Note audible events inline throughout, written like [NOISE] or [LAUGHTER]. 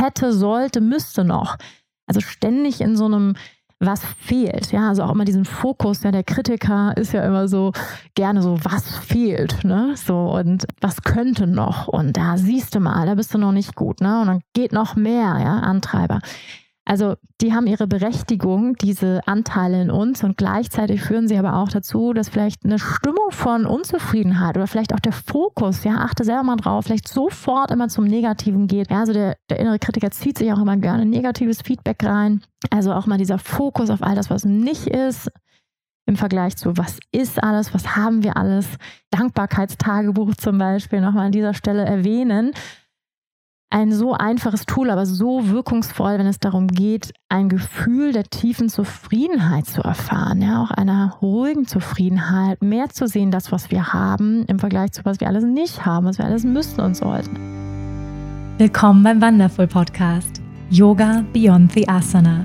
hätte, sollte, müsste noch. Also ständig in so einem was fehlt. Ja, also auch immer diesen Fokus, ja, der Kritiker ist ja immer so gerne so, was fehlt, ne? So und was könnte noch? Und da siehst du mal, da bist du noch nicht gut, ne? Und dann geht noch mehr, ja, Antreiber. Also die haben ihre Berechtigung, diese Anteile in uns und gleichzeitig führen sie aber auch dazu, dass vielleicht eine Stimmung von Unzufriedenheit oder vielleicht auch der Fokus, ja, achte selber mal drauf, vielleicht sofort immer zum Negativen geht. Ja, also der, der innere Kritiker zieht sich auch immer gerne negatives Feedback rein. Also auch mal dieser Fokus auf all das, was nicht ist, im Vergleich zu, was ist alles, was haben wir alles. Dankbarkeitstagebuch zum Beispiel nochmal an dieser Stelle erwähnen ein so einfaches Tool, aber so wirkungsvoll, wenn es darum geht, ein Gefühl der tiefen Zufriedenheit zu erfahren, ja, auch einer ruhigen Zufriedenheit, mehr zu sehen, das, was wir haben, im Vergleich zu was wir alles nicht haben, was wir alles müssen und sollten. Willkommen beim Wonderful Podcast Yoga Beyond the Asana.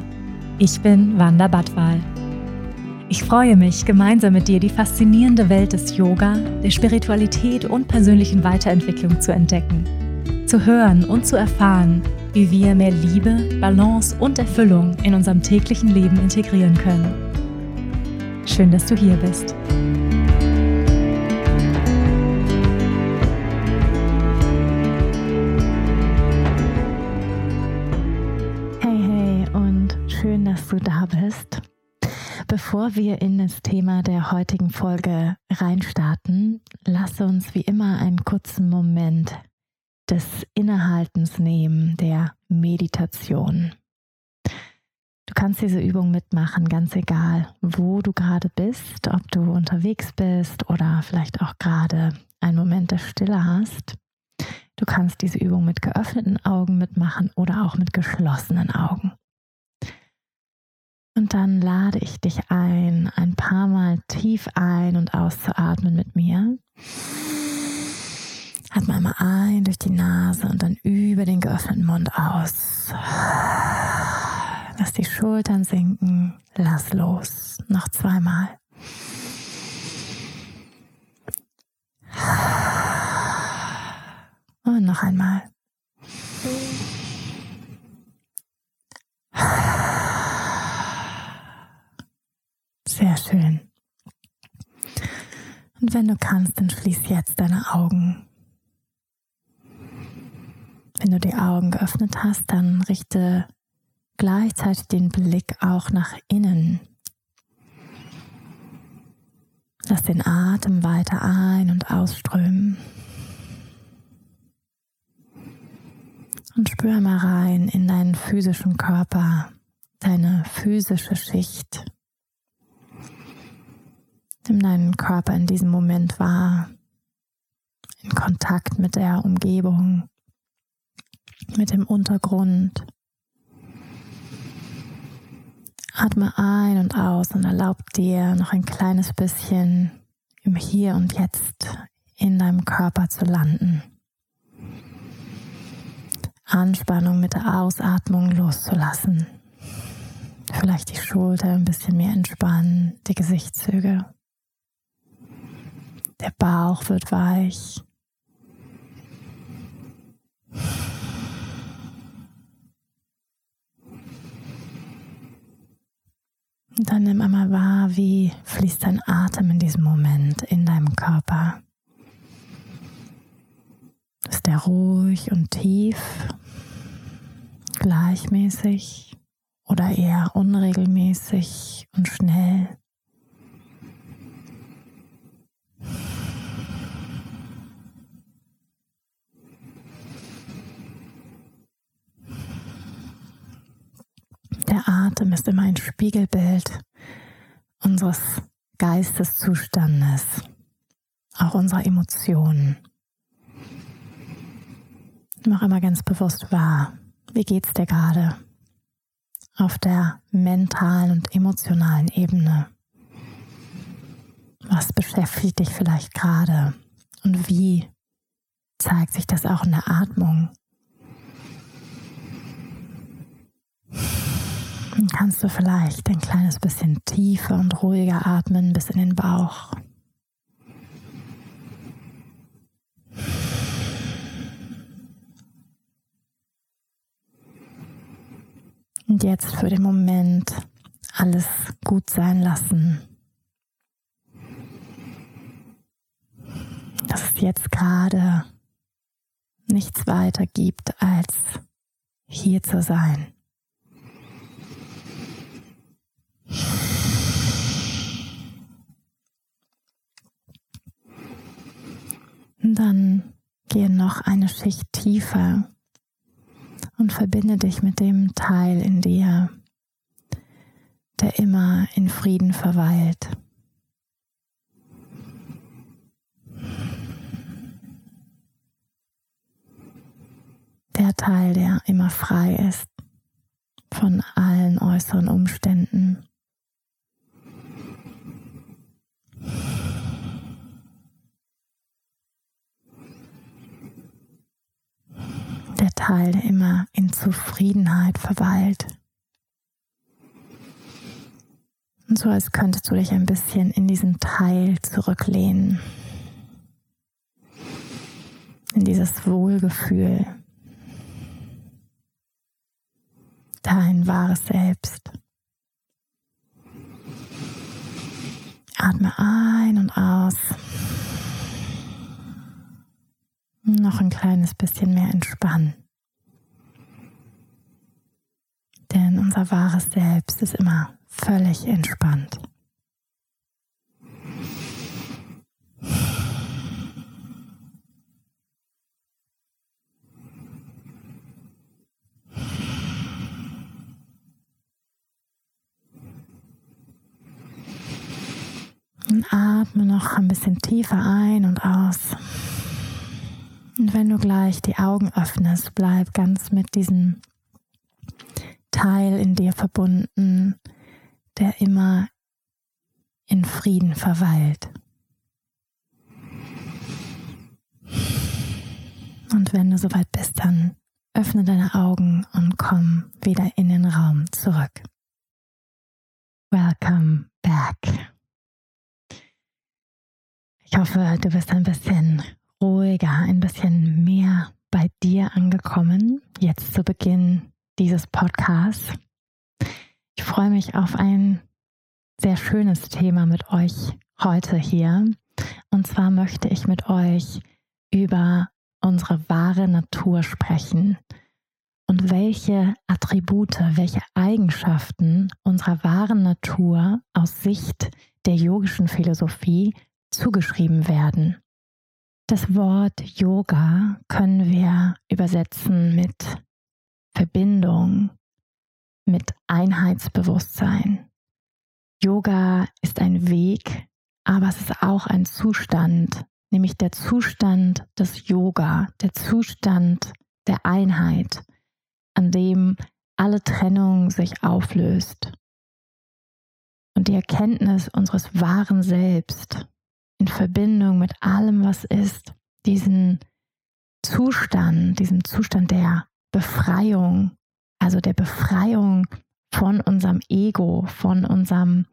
Ich bin Wanda Badwal. Ich freue mich, gemeinsam mit dir die faszinierende Welt des Yoga, der Spiritualität und persönlichen Weiterentwicklung zu entdecken zu hören und zu erfahren, wie wir mehr Liebe, Balance und Erfüllung in unserem täglichen Leben integrieren können. Schön, dass du hier bist. Hey, hey und schön, dass du da bist. Bevor wir in das Thema der heutigen Folge reinstarten, lass uns wie immer einen kurzen Moment des Innehaltens nehmen, der Meditation. Du kannst diese Übung mitmachen, ganz egal, wo du gerade bist, ob du unterwegs bist oder vielleicht auch gerade einen Moment der Stille hast. Du kannst diese Übung mit geöffneten Augen mitmachen oder auch mit geschlossenen Augen. Und dann lade ich dich ein, ein paar Mal tief ein und auszuatmen mit mir. Atme einmal ein durch die Nase und dann über den geöffneten Mund aus. Lass die Schultern sinken. Lass los. Noch zweimal. Und noch einmal. Sehr schön. Und wenn du kannst, dann schließ jetzt deine Augen. Wenn du die Augen geöffnet hast, dann richte gleichzeitig den Blick auch nach innen. Lass den Atem weiter ein- und ausströmen. Und spür mal rein in deinen physischen Körper, deine physische Schicht. Nimm deinen Körper in diesem Moment wahr, in Kontakt mit der Umgebung mit dem Untergrund. Atme ein und aus und erlaub dir noch ein kleines bisschen im Hier und Jetzt in deinem Körper zu landen. Anspannung mit der Ausatmung loszulassen. Vielleicht die Schulter ein bisschen mehr entspannen, die Gesichtszüge. Der Bauch wird weich. Dann nimm einmal wahr, wie fließt dein Atem in diesem Moment in deinem Körper. Ist der ruhig und tief, gleichmäßig oder eher unregelmäßig und schnell? Atem ist immer ein Spiegelbild unseres Geisteszustandes, auch unserer Emotionen. Mach immer ganz bewusst wahr, wie geht's dir gerade auf der mentalen und emotionalen Ebene? Was beschäftigt dich vielleicht gerade und wie zeigt sich das auch in der Atmung? Kannst du vielleicht ein kleines bisschen tiefer und ruhiger atmen bis in den Bauch. Und jetzt für den Moment alles gut sein lassen. Dass es jetzt gerade nichts weiter gibt, als hier zu sein. Und dann gehe noch eine Schicht tiefer und verbinde dich mit dem Teil in dir, der immer in Frieden verweilt. Der Teil, der immer frei ist von allen äußeren Umständen. Der Teil, der immer in Zufriedenheit verweilt. Und so als könntest du dich ein bisschen in diesen Teil zurücklehnen. In dieses Wohlgefühl. Dein wahres Selbst. Atme ein und aus. Noch ein kleines bisschen mehr entspannen. Denn unser wahres Selbst ist immer völlig entspannt. Atme noch ein bisschen tiefer ein und aus. Und wenn du gleich die Augen öffnest, bleib ganz mit diesem Teil in dir verbunden, der immer in Frieden verweilt. Und wenn du soweit bist, dann öffne deine Augen und komm wieder in den Raum zurück. Welcome back. Ich hoffe, du bist ein bisschen ruhiger, ein bisschen mehr bei dir angekommen, jetzt zu Beginn dieses Podcasts. Ich freue mich auf ein sehr schönes Thema mit euch heute hier. Und zwar möchte ich mit euch über unsere wahre Natur sprechen und welche Attribute, welche Eigenschaften unserer wahren Natur aus Sicht der yogischen Philosophie zugeschrieben werden. Das Wort Yoga können wir übersetzen mit Verbindung, mit Einheitsbewusstsein. Yoga ist ein Weg, aber es ist auch ein Zustand, nämlich der Zustand des Yoga, der Zustand der Einheit, an dem alle Trennung sich auflöst. Und die Erkenntnis unseres wahren Selbst in Verbindung mit allem, was ist, diesen Zustand, diesem Zustand der Befreiung, also der Befreiung von unserem Ego, von unserem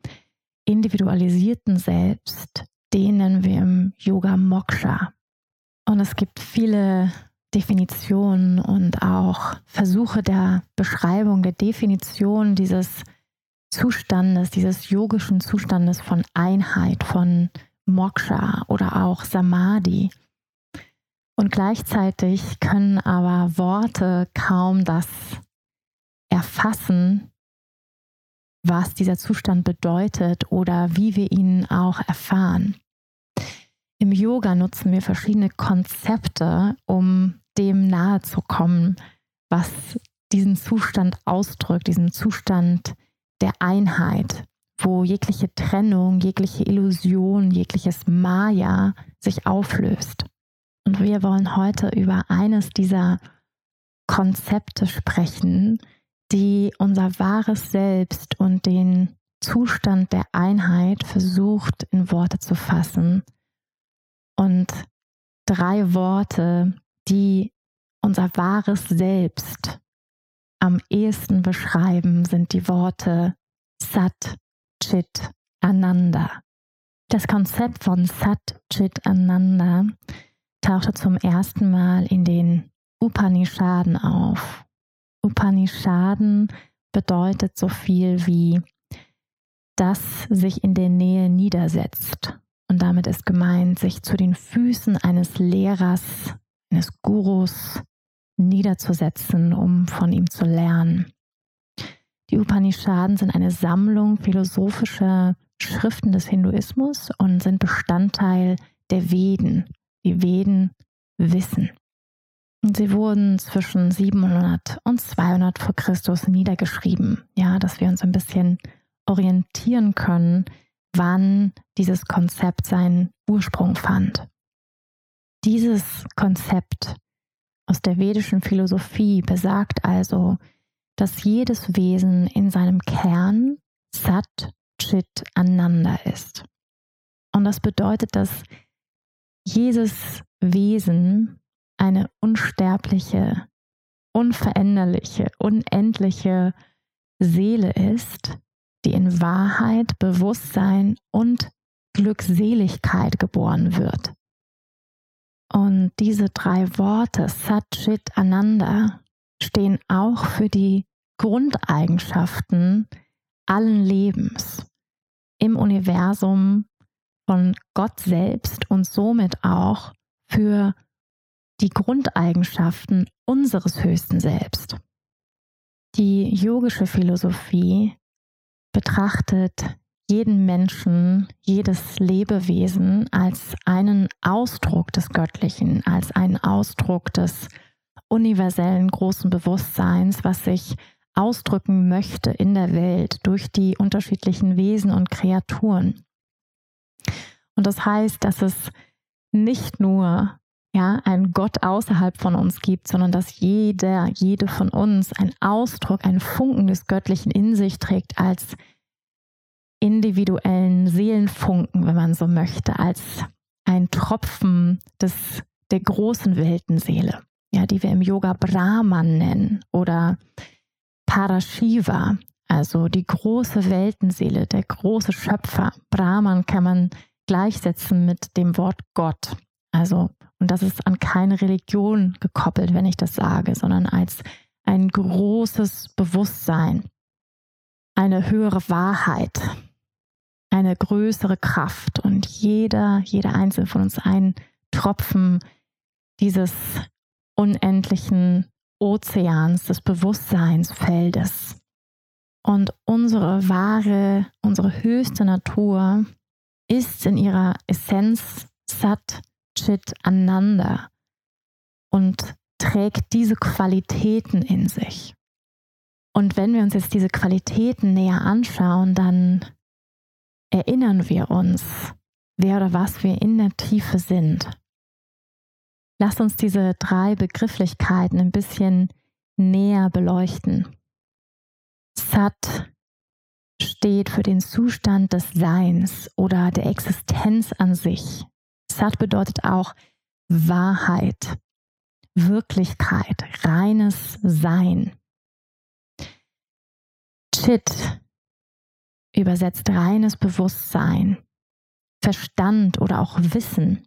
individualisierten Selbst, den nennen wir im Yoga Moksha. Und es gibt viele Definitionen und auch Versuche der Beschreibung, der Definition dieses Zustandes, dieses yogischen Zustandes von Einheit, von Moksha oder auch Samadhi. Und gleichzeitig können aber Worte kaum das erfassen, was dieser Zustand bedeutet oder wie wir ihn auch erfahren. Im Yoga nutzen wir verschiedene Konzepte, um dem nahe zu kommen, was diesen Zustand ausdrückt, diesen Zustand der Einheit, wo jegliche Trennung, jegliche Illusion, jegliches Maya sich auflöst. Und wir wollen heute über eines dieser Konzepte sprechen, die unser wahres Selbst und den Zustand der Einheit versucht in Worte zu fassen. Und drei Worte, die unser wahres Selbst am ehesten beschreiben, sind die Worte Sat, Chit, Ananda. Das Konzept von Sat, Chit, Ananda tauchte zum ersten Mal in den Upanishaden auf. Upanishaden bedeutet so viel wie das sich in der Nähe niedersetzt. Und damit ist gemeint, sich zu den Füßen eines Lehrers, eines Gurus niederzusetzen, um von ihm zu lernen. Die Upanishaden sind eine Sammlung philosophischer Schriften des Hinduismus und sind Bestandteil der Veden. Die Veden wissen. Und sie wurden zwischen 700 und 200 vor Christus niedergeschrieben. Ja, dass wir uns ein bisschen orientieren können, wann dieses Konzept seinen Ursprung fand. Dieses Konzept aus der vedischen Philosophie besagt also, dass jedes Wesen in seinem Kern Sat Chit Ananda ist. Und das bedeutet, dass jedes Wesen eine unsterbliche, unveränderliche, unendliche Seele ist, die in Wahrheit, Bewusstsein und Glückseligkeit geboren wird. Und diese drei Worte, Satchit Ananda, stehen auch für die Grundeigenschaften allen Lebens im Universum von Gott selbst und somit auch für die Grundeigenschaften unseres höchsten Selbst. Die yogische Philosophie betrachtet jeden Menschen, jedes Lebewesen als einen Ausdruck des Göttlichen, als einen Ausdruck des universellen großen Bewusstseins, was sich ausdrücken möchte in der Welt durch die unterschiedlichen Wesen und Kreaturen. Und das heißt, dass es nicht nur ja, einen Gott außerhalb von uns gibt, sondern dass jeder, jede von uns einen Ausdruck, einen Funken des Göttlichen in sich trägt als individuellen Seelenfunken, wenn man so möchte, als ein Tropfen des, der großen Weltenseele, ja, die wir im Yoga Brahman nennen oder Parashiva, also die große Weltenseele, der große Schöpfer. Brahman kann man gleichsetzen mit dem Wort Gott. Also, und das ist an keine Religion gekoppelt, wenn ich das sage, sondern als ein großes Bewusstsein, eine höhere Wahrheit, eine größere Kraft und jeder, jeder einzelne von uns ein Tropfen dieses unendlichen Ozeans, des Bewusstseinsfeldes. Und unsere wahre, unsere höchste Natur ist in ihrer Essenz Sat Chit Ananda und trägt diese Qualitäten in sich. Und wenn wir uns jetzt diese Qualitäten näher anschauen, dann erinnern wir uns, wer oder was wir in der Tiefe sind. Lass uns diese drei Begrifflichkeiten ein bisschen näher beleuchten. Sat steht für den Zustand des Seins oder der Existenz an sich. Sat bedeutet auch Wahrheit, Wirklichkeit, reines Sein. Chit übersetzt reines Bewusstsein, Verstand oder auch Wissen.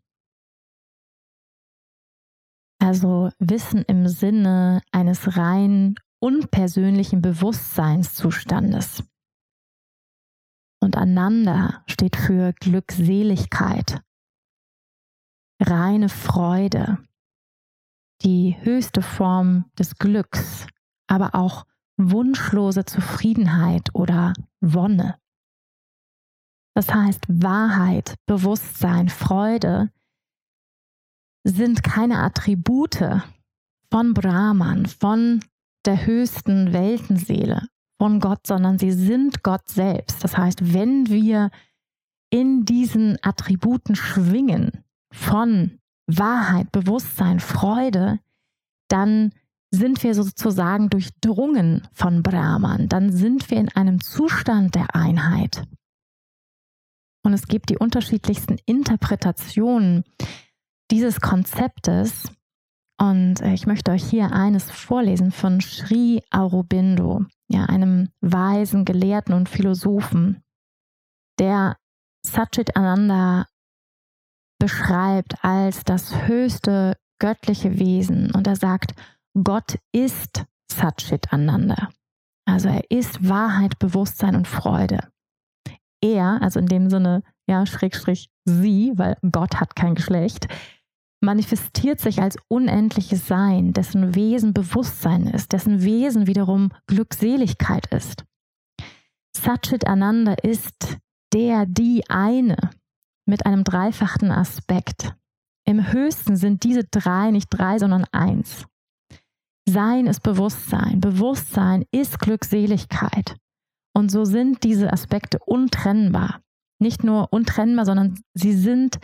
Also Wissen im Sinne eines rein unpersönlichen Bewusstseinszustandes. Und Ananda steht für Glückseligkeit, reine Freude, die höchste Form des Glücks, aber auch wunschlose Zufriedenheit oder Wonne. Das heißt, Wahrheit, Bewusstsein, Freude sind keine Attribute von Brahman, von der höchsten Weltenseele, von Gott, sondern sie sind Gott selbst. Das heißt, wenn wir in diesen Attributen schwingen von Wahrheit, Bewusstsein, Freude, dann sind wir sozusagen durchdrungen von Brahman, dann sind wir in einem Zustand der Einheit. Und es gibt die unterschiedlichsten Interpretationen dieses Konzeptes. Und äh, ich möchte euch hier eines vorlesen von Sri Aurobindo, ja, einem weisen Gelehrten und Philosophen, der Satchit Ananda beschreibt als das höchste göttliche Wesen. Und er sagt, Gott ist Satchit Ananda. Also er ist Wahrheit, Bewusstsein und Freude. Er, also in dem Sinne, ja, Schrägstrich sie, weil Gott hat kein Geschlecht, manifestiert sich als unendliches Sein, dessen Wesen Bewusstsein ist, dessen Wesen wiederum Glückseligkeit ist. Satchit Ananda ist der, die eine mit einem dreifachen Aspekt. Im höchsten sind diese drei nicht drei, sondern eins. Sein ist Bewusstsein. Bewusstsein ist Glückseligkeit. Und so sind diese Aspekte untrennbar. Nicht nur untrennbar, sondern sie sind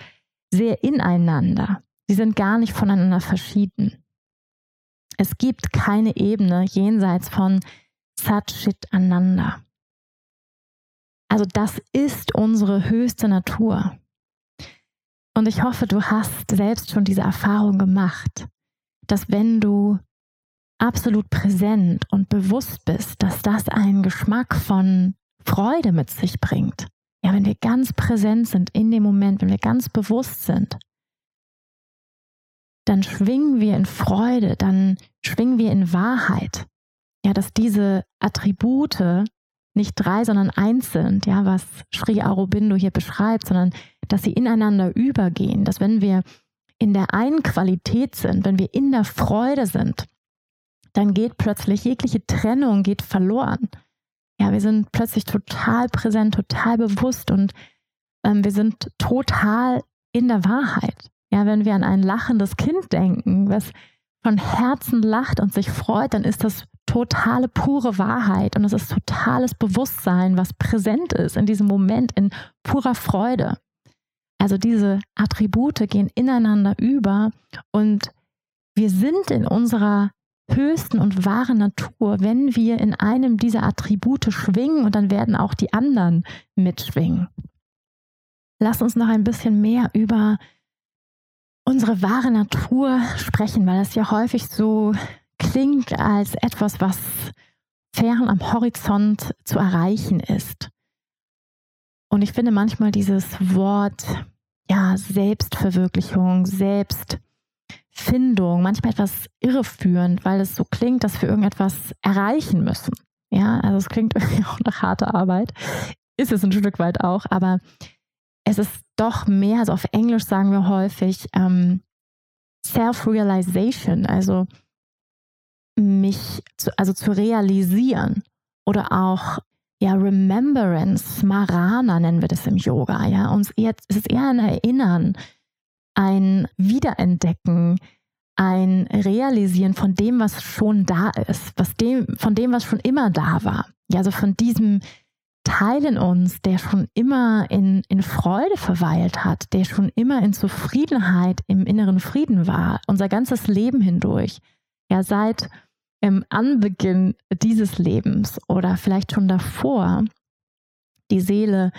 sehr ineinander. Sie sind gar nicht voneinander verschieden. Es gibt keine Ebene jenseits von Satchit Ananda. Also das ist unsere höchste Natur. Und ich hoffe, du hast selbst schon diese Erfahrung gemacht, dass wenn du absolut präsent und bewusst bist, dass das einen Geschmack von Freude mit sich bringt. Ja, wenn wir ganz präsent sind in dem Moment, wenn wir ganz bewusst sind, dann schwingen wir in Freude, dann schwingen wir in Wahrheit. Ja, dass diese Attribute nicht drei, sondern eins sind, ja, was Sri Aurobindo hier beschreibt, sondern dass sie ineinander übergehen, dass wenn wir in der einen Qualität sind, wenn wir in der Freude sind, dann geht plötzlich jegliche Trennung geht verloren. Ja, wir sind plötzlich total präsent, total bewusst und ähm, wir sind total in der Wahrheit. Ja, wenn wir an ein lachendes Kind denken, was von Herzen lacht und sich freut, dann ist das totale pure Wahrheit und es ist totales Bewusstsein, was präsent ist in diesem Moment in purer Freude. Also diese Attribute gehen ineinander über und wir sind in unserer höchsten und wahren Natur, wenn wir in einem dieser Attribute schwingen und dann werden auch die anderen mitschwingen. Lass uns noch ein bisschen mehr über unsere wahre Natur sprechen, weil es ja häufig so klingt als etwas, was fern am Horizont zu erreichen ist. Und ich finde manchmal dieses Wort, ja, Selbstverwirklichung, Selbst Findung manchmal etwas irreführend, weil es so klingt, dass wir irgendetwas erreichen müssen. Ja, also es klingt [LAUGHS] irgendwie auch nach harter Arbeit. Ist es ein Stück weit auch, aber es ist doch mehr, also auf Englisch sagen wir häufig ähm, Self-Realization, also mich zu, also zu realisieren oder auch ja, Remembrance, Marana nennen wir das im Yoga, ja, uns eher, es ist eher ein Erinnern, ein Wiederentdecken, ein Realisieren von dem, was schon da ist, was dem, von dem, was schon immer da war. Ja, also von diesem Teil in uns, der schon immer in, in Freude verweilt hat, der schon immer in Zufriedenheit, im inneren Frieden war, unser ganzes Leben hindurch. Ja, seit im Anbeginn dieses Lebens oder vielleicht schon davor die Seele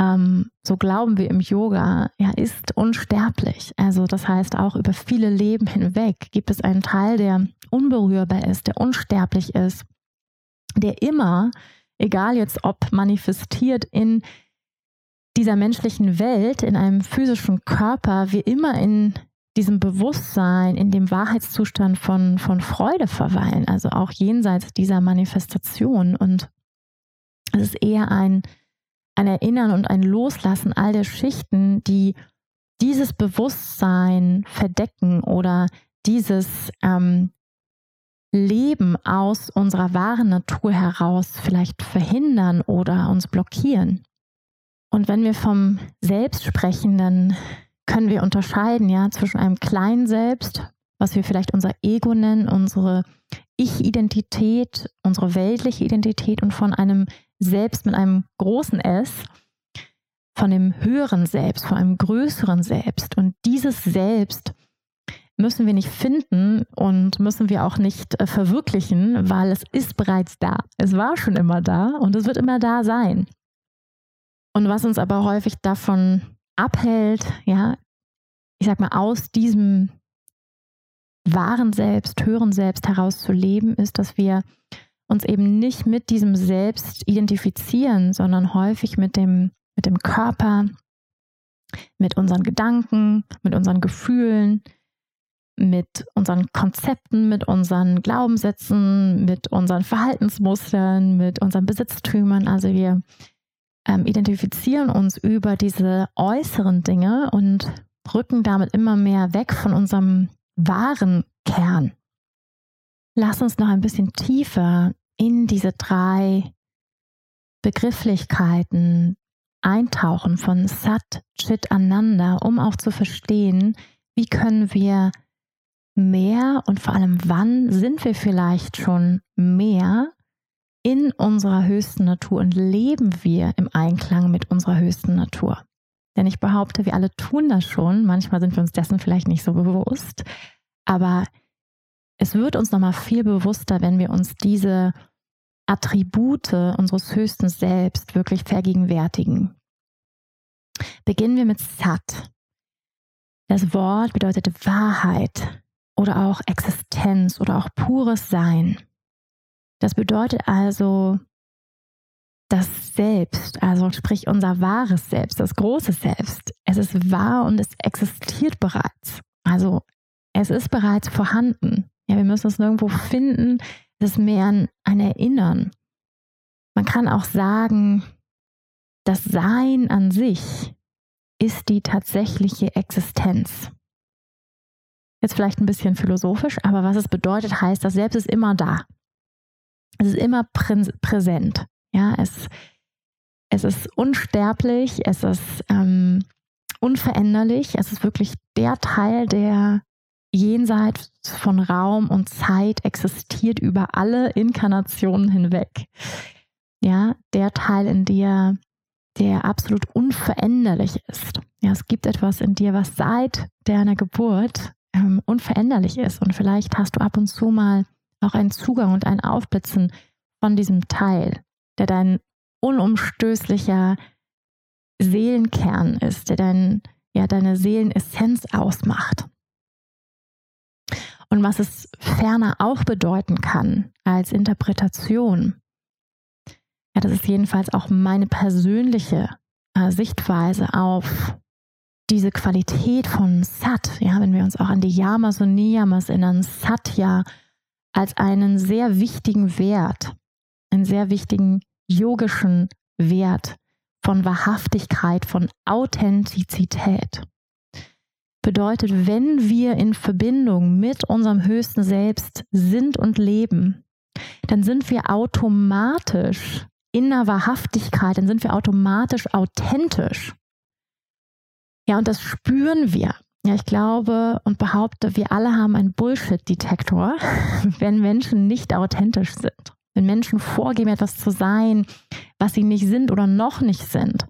ähm, so glauben wir im Yoga, ja, ist unsterblich. Also das heißt, auch über viele Leben hinweg gibt es einen Teil, der unberührbar ist, der unsterblich ist, der immer, egal jetzt ob manifestiert in dieser menschlichen Welt, in einem physischen Körper, wir immer in diesem Bewusstsein, in dem Wahrheitszustand von, von Freude verweilen, also auch jenseits dieser Manifestation. Und es ist eher ein, ein Erinnern und ein Loslassen all der Schichten, die dieses Bewusstsein verdecken oder dieses ähm, Leben aus unserer wahren Natur heraus vielleicht verhindern oder uns blockieren. Und wenn wir vom Selbst sprechen, dann können wir unterscheiden ja zwischen einem kleinen Selbst, was wir vielleicht unser Ego nennen, unsere Ich-Identität, unsere weltliche Identität und von einem selbst mit einem großen S, von dem höheren Selbst, von einem größeren Selbst. Und dieses Selbst müssen wir nicht finden und müssen wir auch nicht äh, verwirklichen, weil es ist bereits da. Es war schon immer da und es wird immer da sein. Und was uns aber häufig davon abhält, ja, ich sag mal, aus diesem wahren Selbst, höheren Selbst heraus zu leben, ist, dass wir uns eben nicht mit diesem Selbst identifizieren, sondern häufig mit dem, mit dem Körper, mit unseren Gedanken, mit unseren Gefühlen, mit unseren Konzepten, mit unseren Glaubenssätzen, mit unseren Verhaltensmustern, mit unseren Besitztümern. Also wir ähm, identifizieren uns über diese äußeren Dinge und rücken damit immer mehr weg von unserem wahren Kern. Lass uns noch ein bisschen tiefer in diese drei Begrifflichkeiten eintauchen von Sat, Chit, Ananda, um auch zu verstehen, wie können wir mehr und vor allem wann sind wir vielleicht schon mehr in unserer höchsten Natur und leben wir im Einklang mit unserer höchsten Natur. Denn ich behaupte, wir alle tun das schon. Manchmal sind wir uns dessen vielleicht nicht so bewusst. Aber es wird uns nochmal viel bewusster, wenn wir uns diese Attribute unseres höchsten Selbst wirklich vergegenwärtigen. Beginnen wir mit Sat. Das Wort bedeutet Wahrheit oder auch Existenz oder auch pures Sein. Das bedeutet also das Selbst, also sprich unser wahres Selbst, das große Selbst. Es ist wahr und es existiert bereits. Also es ist bereits vorhanden. Ja, wir müssen es nirgendwo finden. Es ist mehr ein, ein Erinnern. Man kann auch sagen, das Sein an sich ist die tatsächliche Existenz. Jetzt vielleicht ein bisschen philosophisch, aber was es bedeutet, heißt, das Selbst ist immer da. Es ist immer präsent. Ja, es, es ist unsterblich, es ist ähm, unveränderlich, es ist wirklich der Teil, der jenseits von Raum und Zeit existiert über alle Inkarnationen hinweg. Ja, der Teil in dir, der absolut unveränderlich ist. Ja, es gibt etwas in dir, was seit deiner Geburt ähm, unveränderlich ist. Und vielleicht hast du ab und zu mal auch einen Zugang und ein Aufblitzen von diesem Teil, der dein unumstößlicher Seelenkern ist, der dein, ja, deine Seelenessenz ausmacht. Und was es ferner auch bedeuten kann als Interpretation, ja, das ist jedenfalls auch meine persönliche äh, Sichtweise auf diese Qualität von Sat, ja, wenn wir uns auch an die Yamas und Niyamas erinnern, Satya als einen sehr wichtigen Wert, einen sehr wichtigen yogischen Wert von Wahrhaftigkeit, von Authentizität. Bedeutet, wenn wir in Verbindung mit unserem höchsten Selbst sind und leben, dann sind wir automatisch in der Wahrhaftigkeit, dann sind wir automatisch authentisch. Ja, und das spüren wir. Ja, ich glaube und behaupte, wir alle haben einen Bullshit-Detektor, [LAUGHS] wenn Menschen nicht authentisch sind. Wenn Menschen vorgeben, etwas zu sein, was sie nicht sind oder noch nicht sind.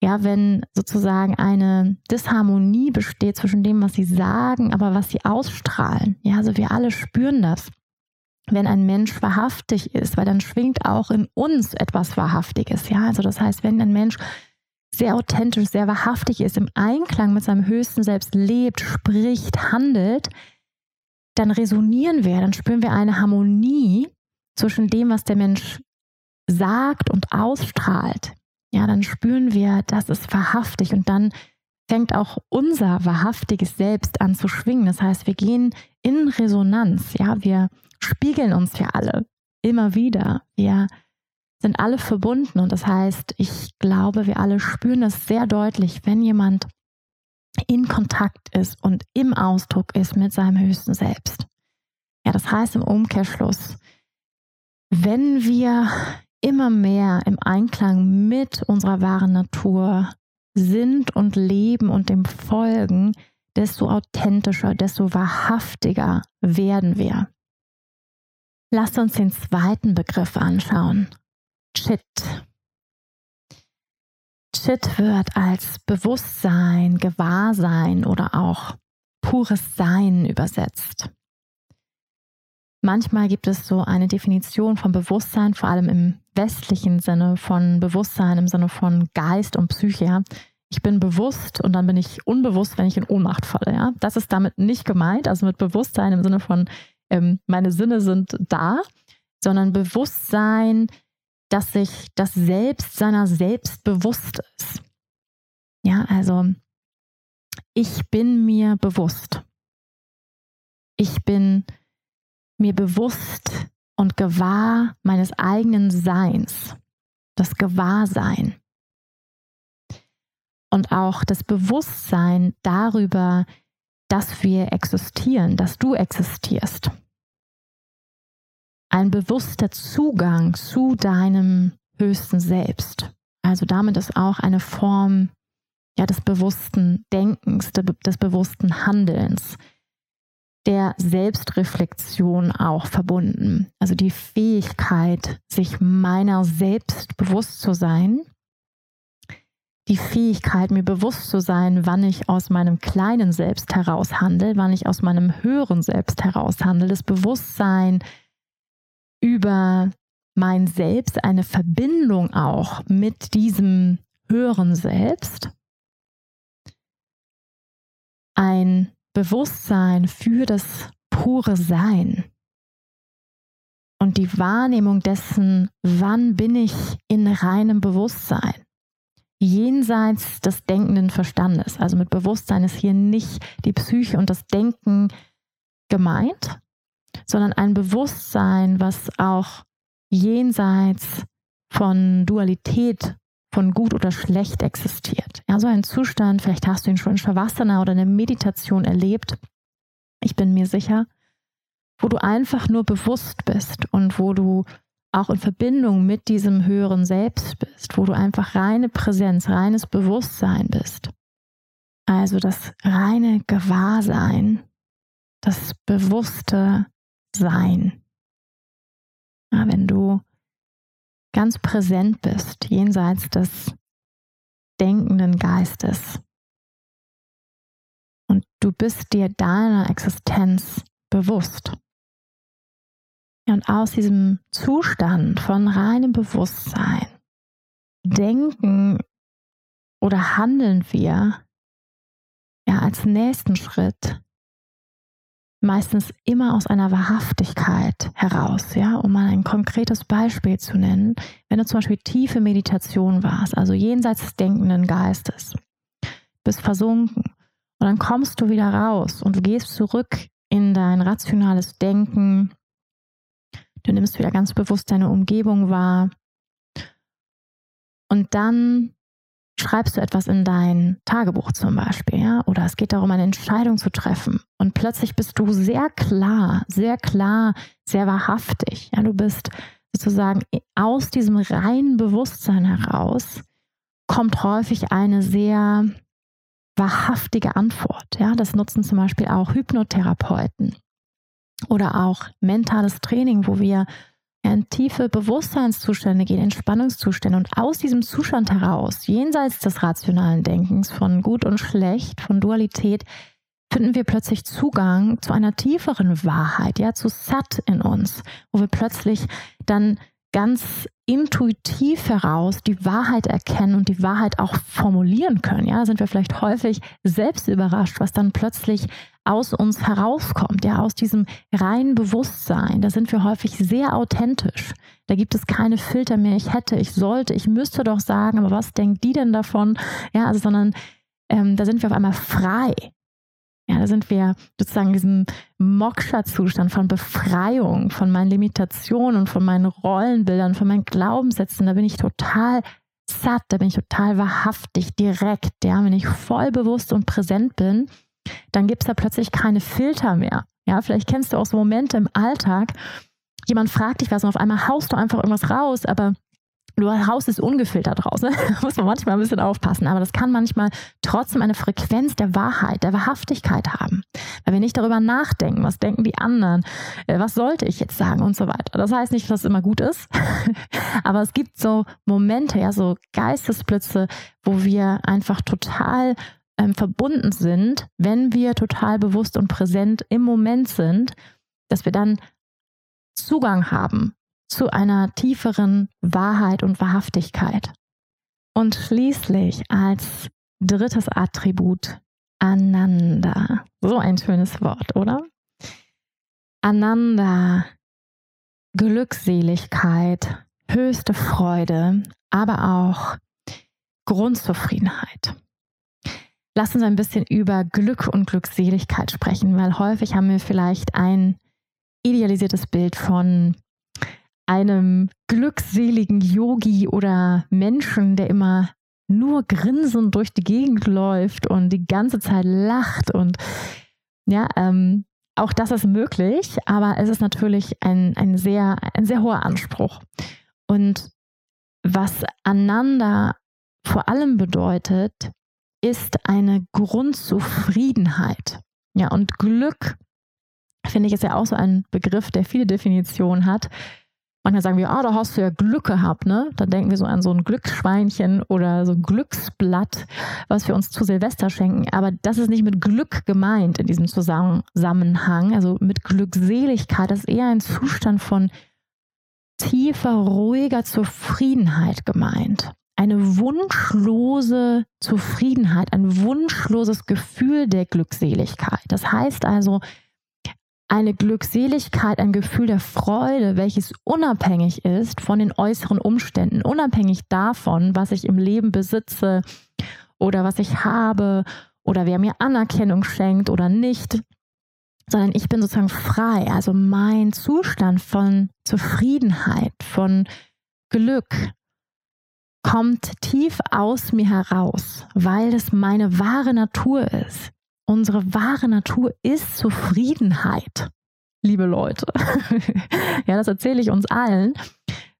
Ja, wenn sozusagen eine Disharmonie besteht zwischen dem, was sie sagen, aber was sie ausstrahlen. Ja, also wir alle spüren das. Wenn ein Mensch wahrhaftig ist, weil dann schwingt auch in uns etwas Wahrhaftiges. Ja, also das heißt, wenn ein Mensch sehr authentisch, sehr wahrhaftig ist, im Einklang mit seinem höchsten Selbst lebt, spricht, handelt, dann resonieren wir, dann spüren wir eine Harmonie zwischen dem, was der Mensch sagt und ausstrahlt. Ja, dann spüren wir, das ist wahrhaftig und dann fängt auch unser wahrhaftiges Selbst an zu schwingen. Das heißt, wir gehen in Resonanz. Ja, wir spiegeln uns ja alle immer wieder. Wir sind alle verbunden und das heißt, ich glaube, wir alle spüren das sehr deutlich, wenn jemand in Kontakt ist und im Ausdruck ist mit seinem höchsten Selbst. Ja, das heißt im Umkehrschluss, wenn wir immer mehr im Einklang mit unserer wahren Natur sind und leben und dem folgen, desto authentischer, desto wahrhaftiger werden wir. Lasst uns den zweiten Begriff anschauen, Chit. Chit wird als Bewusstsein, Gewahrsein oder auch pures Sein übersetzt. Manchmal gibt es so eine Definition von Bewusstsein, vor allem im westlichen Sinne von Bewusstsein, im Sinne von Geist und Psyche. Ich bin bewusst und dann bin ich unbewusst, wenn ich in Ohnmacht falle. Ja? Das ist damit nicht gemeint, also mit Bewusstsein im Sinne von, ähm, meine Sinne sind da, sondern Bewusstsein dass sich das Selbst seiner selbst bewusst ist. Ja, also ich bin mir bewusst. Ich bin mir bewusst und gewahr meines eigenen Seins, das Gewahrsein. Und auch das Bewusstsein darüber, dass wir existieren, dass du existierst. Ein bewusster Zugang zu deinem höchsten Selbst. Also damit ist auch eine Form ja, des bewussten Denkens, des bewussten Handelns, der Selbstreflexion auch verbunden. Also die Fähigkeit, sich meiner selbst bewusst zu sein, die Fähigkeit, mir bewusst zu sein, wann ich aus meinem kleinen Selbst heraus handle, wann ich aus meinem höheren Selbst heraus handle, das Bewusstsein über mein Selbst, eine Verbindung auch mit diesem höheren Selbst, ein Bewusstsein für das pure Sein. Und die Wahrnehmung dessen, wann bin ich in reinem Bewusstsein, jenseits des denkenden Verstandes. Also mit Bewusstsein ist hier nicht die Psyche und das Denken gemeint, sondern ein Bewusstsein, was auch jenseits von Dualität von gut oder schlecht existiert. Ja, so ein Zustand, vielleicht hast du ihn schon in Shavasana oder in der Meditation erlebt. Ich bin mir sicher, wo du einfach nur bewusst bist und wo du auch in Verbindung mit diesem höheren Selbst bist, wo du einfach reine Präsenz, reines Bewusstsein bist. Also das reine Gewahrsein, das bewusste Sein. Ja, wenn du ganz präsent bist, jenseits des denkenden Geistes. Und du bist dir deiner Existenz bewusst. Und aus diesem Zustand von reinem Bewusstsein denken oder handeln wir ja als nächsten Schritt meistens immer aus einer Wahrhaftigkeit heraus, ja, um mal ein konkretes Beispiel zu nennen. Wenn du zum Beispiel tiefe Meditation warst, also jenseits des denkenden Geistes, bist versunken und dann kommst du wieder raus und du gehst zurück in dein rationales Denken, du nimmst wieder ganz bewusst deine Umgebung wahr und dann schreibst du etwas in dein Tagebuch zum Beispiel, ja, oder es geht darum, eine Entscheidung zu treffen. Und plötzlich bist du sehr klar, sehr klar, sehr wahrhaftig, ja, du bist sozusagen aus diesem reinen Bewusstsein heraus kommt häufig eine sehr wahrhaftige Antwort, ja, das nutzen zum Beispiel auch Hypnotherapeuten oder auch mentales Training, wo wir in tiefe Bewusstseinszustände gehen, Entspannungszustände und aus diesem Zustand heraus, jenseits des rationalen Denkens von gut und schlecht, von Dualität, finden wir plötzlich Zugang zu einer tieferen Wahrheit, ja, zu Sat in uns, wo wir plötzlich dann ganz intuitiv heraus die Wahrheit erkennen und die Wahrheit auch formulieren können. Ja, sind wir vielleicht häufig selbst überrascht, was dann plötzlich aus uns herauskommt, ja, aus diesem reinen Bewusstsein. Da sind wir häufig sehr authentisch. Da gibt es keine Filter mehr. Ich hätte, ich sollte, ich müsste doch sagen, aber was denkt die denn davon? Ja, also, sondern ähm, da sind wir auf einmal frei. Ja, da sind wir sozusagen in diesem Moksha-Zustand von Befreiung, von meinen Limitationen von meinen Rollenbildern, von meinen Glaubenssätzen. Da bin ich total satt, da bin ich total wahrhaftig, direkt. Ja, wenn ich voll bewusst und präsent bin, dann gibt es da plötzlich keine Filter mehr. Ja, vielleicht kennst du auch so Momente im Alltag. Jemand fragt dich was und auf einmal haust du einfach irgendwas raus, aber Du haust es ungefiltert raus. Ne? [LAUGHS] Muss man manchmal ein bisschen aufpassen. Aber das kann manchmal trotzdem eine Frequenz der Wahrheit, der Wahrhaftigkeit haben. Weil wir nicht darüber nachdenken, was denken die anderen, äh, was sollte ich jetzt sagen und so weiter. Das heißt nicht, dass es immer gut ist. [LAUGHS] Aber es gibt so Momente, ja, so Geistesblitze, wo wir einfach total ähm, verbunden sind, wenn wir total bewusst und präsent im Moment sind, dass wir dann Zugang haben zu einer tieferen Wahrheit und Wahrhaftigkeit. Und schließlich als drittes Attribut Ananda. So ein schönes Wort, oder? Ananda, Glückseligkeit, höchste Freude, aber auch Grundzufriedenheit. lass uns ein bisschen über Glück und Glückseligkeit sprechen, weil häufig haben wir vielleicht ein idealisiertes Bild von einem glückseligen Yogi oder Menschen, der immer nur grinsend durch die Gegend läuft und die ganze Zeit lacht und ja, ähm, auch das ist möglich, aber es ist natürlich ein, ein, sehr, ein sehr hoher Anspruch. Und was Ananda vor allem bedeutet, ist eine Grundzufriedenheit. Ja, und Glück, finde ich, ist ja auch so ein Begriff, der viele Definitionen hat. Manchmal sagen wir, ah, oh, da hast du ja Glück gehabt, ne? Da denken wir so an so ein Glücksschweinchen oder so ein Glücksblatt, was wir uns zu Silvester schenken. Aber das ist nicht mit Glück gemeint in diesem Zusammenhang. Also mit Glückseligkeit. Das ist eher ein Zustand von tiefer, ruhiger Zufriedenheit gemeint. Eine wunschlose Zufriedenheit, ein wunschloses Gefühl der Glückseligkeit. Das heißt also, eine Glückseligkeit, ein Gefühl der Freude, welches unabhängig ist von den äußeren Umständen, unabhängig davon, was ich im Leben besitze oder was ich habe oder wer mir Anerkennung schenkt oder nicht, sondern ich bin sozusagen frei. Also mein Zustand von Zufriedenheit, von Glück kommt tief aus mir heraus, weil es meine wahre Natur ist. Unsere wahre Natur ist Zufriedenheit, liebe Leute. [LAUGHS] ja, das erzähle ich uns allen,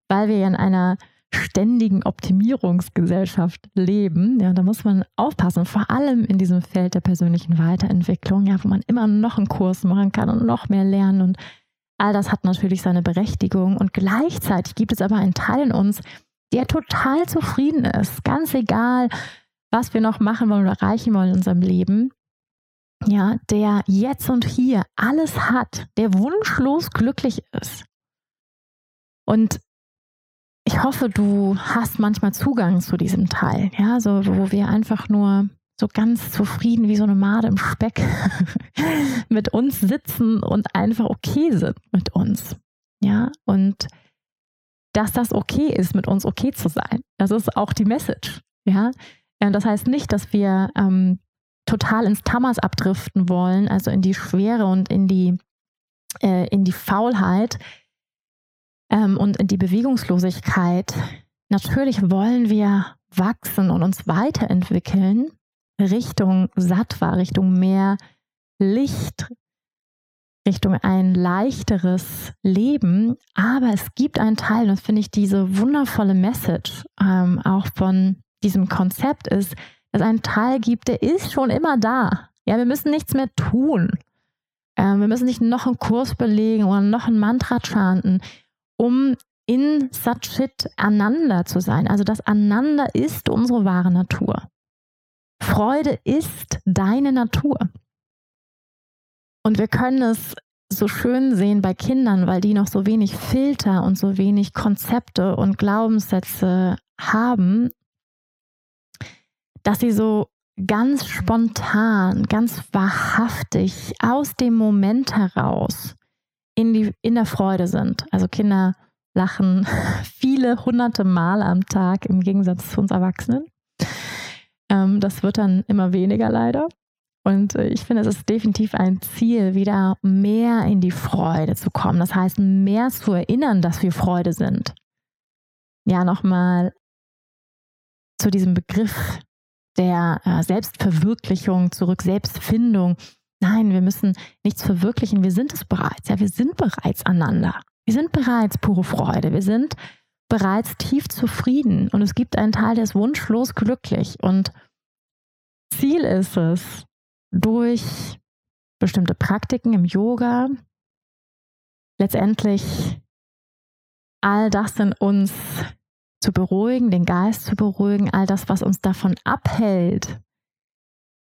weil wir ja in einer ständigen Optimierungsgesellschaft leben. Ja, da muss man aufpassen, vor allem in diesem Feld der persönlichen Weiterentwicklung, ja, wo man immer noch einen Kurs machen kann und noch mehr lernen und all das hat natürlich seine Berechtigung und gleichzeitig gibt es aber einen Teil in uns, der total zufrieden ist, ganz egal, was wir noch machen wollen oder erreichen wollen in unserem Leben ja, der jetzt und hier alles hat, der wunschlos glücklich ist. Und ich hoffe, du hast manchmal Zugang zu diesem Teil, ja, so wo wir einfach nur so ganz zufrieden wie so eine Made im Speck [LAUGHS] mit uns sitzen und einfach okay sind mit uns. Ja, und dass das okay ist, mit uns okay zu sein. Das ist auch die Message. Ja, das heißt nicht, dass wir ähm, total ins Tamas abdriften wollen, also in die Schwere und in die, äh, in die Faulheit ähm, und in die Bewegungslosigkeit. Natürlich wollen wir wachsen und uns weiterentwickeln Richtung Sattva, Richtung mehr Licht, Richtung ein leichteres Leben. Aber es gibt einen Teil, und das finde ich diese wundervolle Message ähm, auch von diesem Konzept ist, es einen Teil gibt, der ist schon immer da. Ja, wir müssen nichts mehr tun. Ähm, wir müssen nicht noch einen Kurs belegen oder noch ein Mantra chanten, um in Satchit Ananda zu sein. Also das Ananda ist unsere wahre Natur. Freude ist deine Natur. Und wir können es so schön sehen bei Kindern, weil die noch so wenig Filter und so wenig Konzepte und Glaubenssätze haben, dass sie so ganz spontan, ganz wahrhaftig aus dem Moment heraus in, die, in der Freude sind. Also Kinder lachen [LAUGHS] viele hunderte Mal am Tag im Gegensatz zu uns Erwachsenen. Ähm, das wird dann immer weniger leider. Und äh, ich finde, es ist definitiv ein Ziel, wieder mehr in die Freude zu kommen. Das heißt, mehr zu erinnern, dass wir Freude sind. Ja, nochmal zu diesem Begriff der äh, Selbstverwirklichung zurück, Selbstfindung. Nein, wir müssen nichts verwirklichen, wir sind es bereits. Ja, wir sind bereits aneinander. Wir sind bereits pure Freude. Wir sind bereits tief zufrieden. Und es gibt einen Teil, der ist wunschlos glücklich. Und Ziel ist es, durch bestimmte Praktiken im Yoga letztendlich all das in uns zu beruhigen, den Geist zu beruhigen, all das, was uns davon abhält,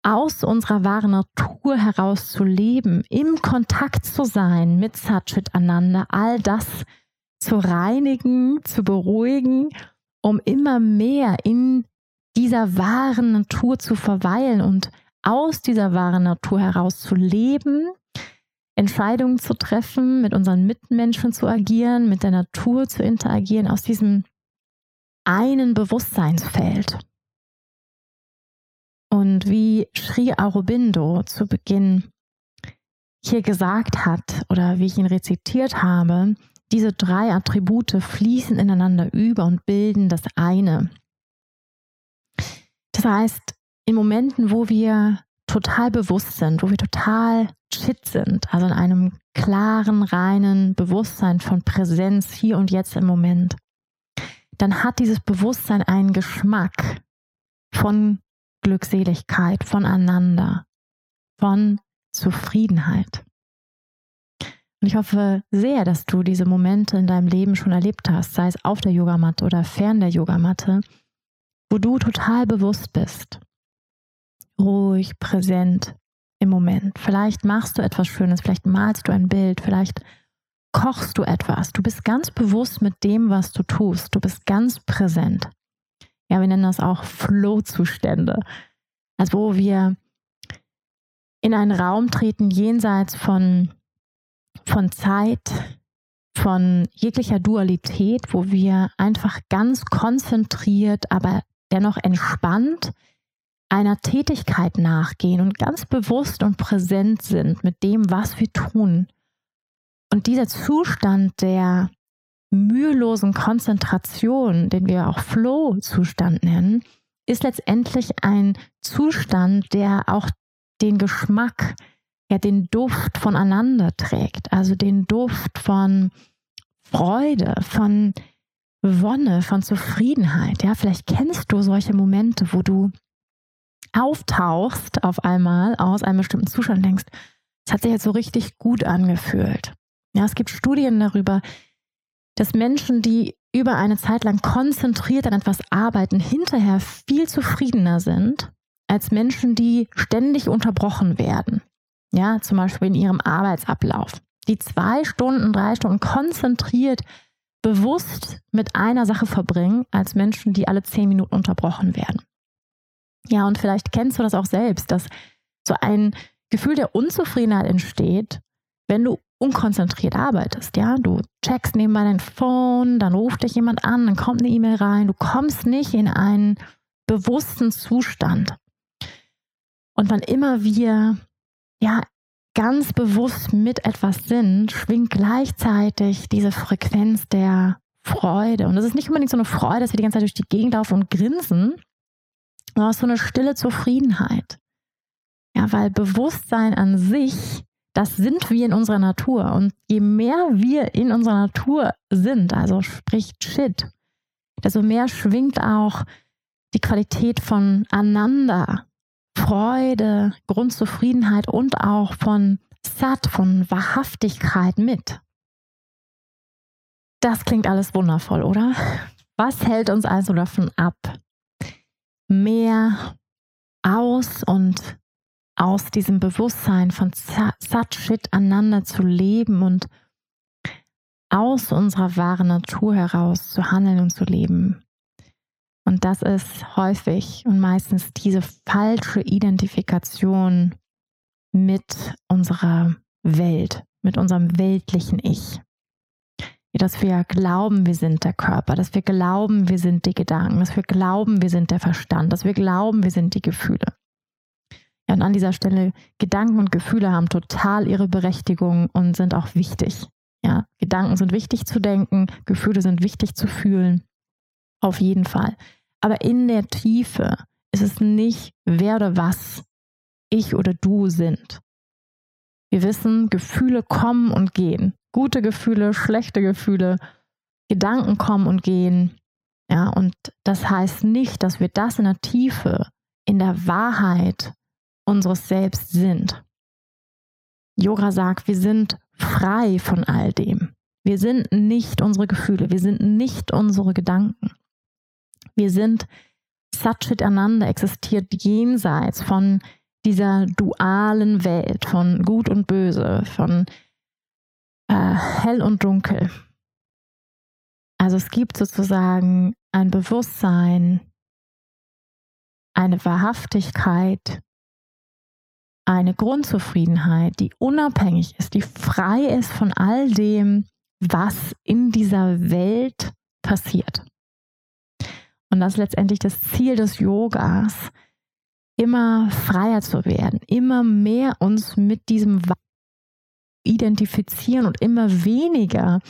aus unserer wahren Natur heraus zu leben, im Kontakt zu sein mit Satchit Ananda, all das zu reinigen, zu beruhigen, um immer mehr in dieser wahren Natur zu verweilen und aus dieser wahren Natur heraus zu leben, Entscheidungen zu treffen, mit unseren Mitmenschen zu agieren, mit der Natur zu interagieren, aus diesem einen Bewusstseinsfeld. Und wie Sri Aurobindo zu Beginn hier gesagt hat oder wie ich ihn rezitiert habe, diese drei Attribute fließen ineinander über und bilden das eine. Das heißt, in Momenten, wo wir total bewusst sind, wo wir total chit sind, also in einem klaren, reinen Bewusstsein von Präsenz hier und jetzt im Moment, dann hat dieses Bewusstsein einen Geschmack von Glückseligkeit, voneinander, von Zufriedenheit. Und ich hoffe sehr, dass du diese Momente in deinem Leben schon erlebt hast, sei es auf der Yogamatte oder fern der Yogamatte, wo du total bewusst bist, ruhig, präsent im Moment. Vielleicht machst du etwas Schönes, vielleicht malst du ein Bild, vielleicht kochst du etwas. Du bist ganz bewusst mit dem, was du tust. Du bist ganz präsent. Ja, wir nennen das auch Flow-Zustände. Also wo wir in einen Raum treten jenseits von, von Zeit, von jeglicher Dualität, wo wir einfach ganz konzentriert, aber dennoch entspannt einer Tätigkeit nachgehen und ganz bewusst und präsent sind mit dem, was wir tun. Und dieser Zustand der mühelosen Konzentration, den wir auch Flow-Zustand nennen, ist letztendlich ein Zustand, der auch den Geschmack, ja den Duft voneinander trägt, also den Duft von Freude, von Wonne, von Zufriedenheit. Ja, vielleicht kennst du solche Momente, wo du auftauchst auf einmal aus einem bestimmten Zustand denkst, es hat sich jetzt so richtig gut angefühlt. Ja, es gibt Studien darüber, dass Menschen, die über eine Zeit lang konzentriert an etwas arbeiten, hinterher viel zufriedener sind als Menschen, die ständig unterbrochen werden. Ja, zum Beispiel in ihrem Arbeitsablauf. Die zwei Stunden, drei Stunden konzentriert, bewusst mit einer Sache verbringen, als Menschen, die alle zehn Minuten unterbrochen werden. Ja, und vielleicht kennst du das auch selbst, dass so ein Gefühl der Unzufriedenheit entsteht, wenn du unkonzentriert arbeitest, ja, du checkst nebenbei dein Phone, dann ruft dich jemand an, dann kommt eine E-Mail rein, du kommst nicht in einen bewussten Zustand. Und wann immer wir ja ganz bewusst mit etwas sind, schwingt gleichzeitig diese Frequenz der Freude. Und das ist nicht unbedingt so eine Freude, dass wir die ganze Zeit durch die Gegend laufen und grinsen, sondern so eine stille Zufriedenheit. Ja, weil Bewusstsein an sich das sind wir in unserer Natur. Und je mehr wir in unserer Natur sind, also sprich Shit, desto mehr schwingt auch die Qualität von Ananda, Freude, Grundzufriedenheit und auch von Sat, von Wahrhaftigkeit mit. Das klingt alles wundervoll, oder? Was hält uns also davon ab, mehr aus und aus diesem Bewusstsein von Satchit aneinander zu leben und aus unserer wahren Natur heraus zu handeln und zu leben. Und das ist häufig und meistens diese falsche Identifikation mit unserer Welt, mit unserem weltlichen Ich. Dass wir glauben, wir sind der Körper, dass wir glauben, wir sind die Gedanken, dass wir glauben, wir sind der Verstand, dass wir glauben, wir sind die Gefühle. Ja, und an dieser Stelle, Gedanken und Gefühle haben total ihre Berechtigung und sind auch wichtig. Ja, Gedanken sind wichtig zu denken, Gefühle sind wichtig zu fühlen. Auf jeden Fall. Aber in der Tiefe ist es nicht, wer oder was ich oder du sind. Wir wissen, Gefühle kommen und gehen. Gute Gefühle, schlechte Gefühle, Gedanken kommen und gehen. Ja, und das heißt nicht, dass wir das in der Tiefe, in der Wahrheit unseres Selbst sind. Yoga sagt, wir sind frei von all dem. Wir sind nicht unsere Gefühle, wir sind nicht unsere Gedanken. Wir sind Satchit Ananda existiert jenseits von dieser dualen Welt, von Gut und Böse, von äh, Hell und Dunkel. Also es gibt sozusagen ein Bewusstsein, eine Wahrhaftigkeit, eine Grundzufriedenheit, die unabhängig ist, die frei ist von all dem, was in dieser Welt passiert. Und das ist letztendlich das Ziel des Yogas, immer freier zu werden, immer mehr uns mit diesem identifizieren und immer weniger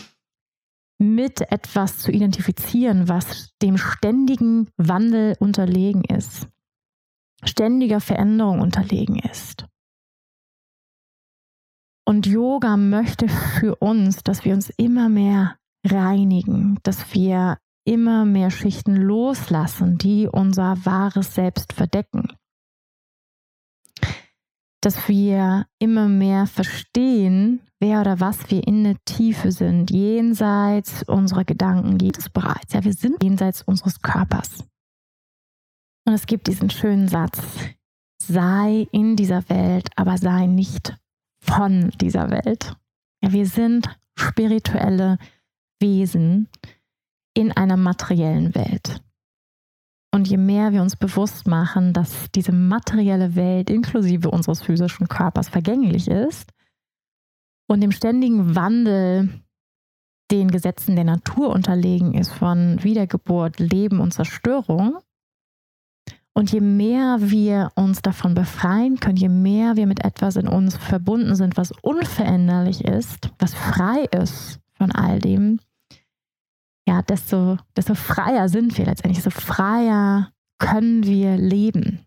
mit etwas zu identifizieren, was dem ständigen Wandel unterlegen ist, ständiger Veränderung unterlegen ist. Und Yoga möchte für uns, dass wir uns immer mehr reinigen, dass wir immer mehr Schichten loslassen, die unser wahres Selbst verdecken. Dass wir immer mehr verstehen, wer oder was wir in der Tiefe sind, jenseits unserer Gedanken, geht es bereits. Ja, wir sind jenseits unseres Körpers. Und es gibt diesen schönen Satz, sei in dieser Welt, aber sei nicht von dieser Welt. Wir sind spirituelle Wesen in einer materiellen Welt. Und je mehr wir uns bewusst machen, dass diese materielle Welt inklusive unseres physischen Körpers vergänglich ist, und dem ständigen Wandel den Gesetzen der Natur unterlegen ist von Wiedergeburt, Leben und Zerstörung. Und je mehr wir uns davon befreien können, je mehr wir mit etwas in uns verbunden sind, was unveränderlich ist, was frei ist von all dem, ja, desto, desto freier sind wir letztendlich, desto freier können wir leben.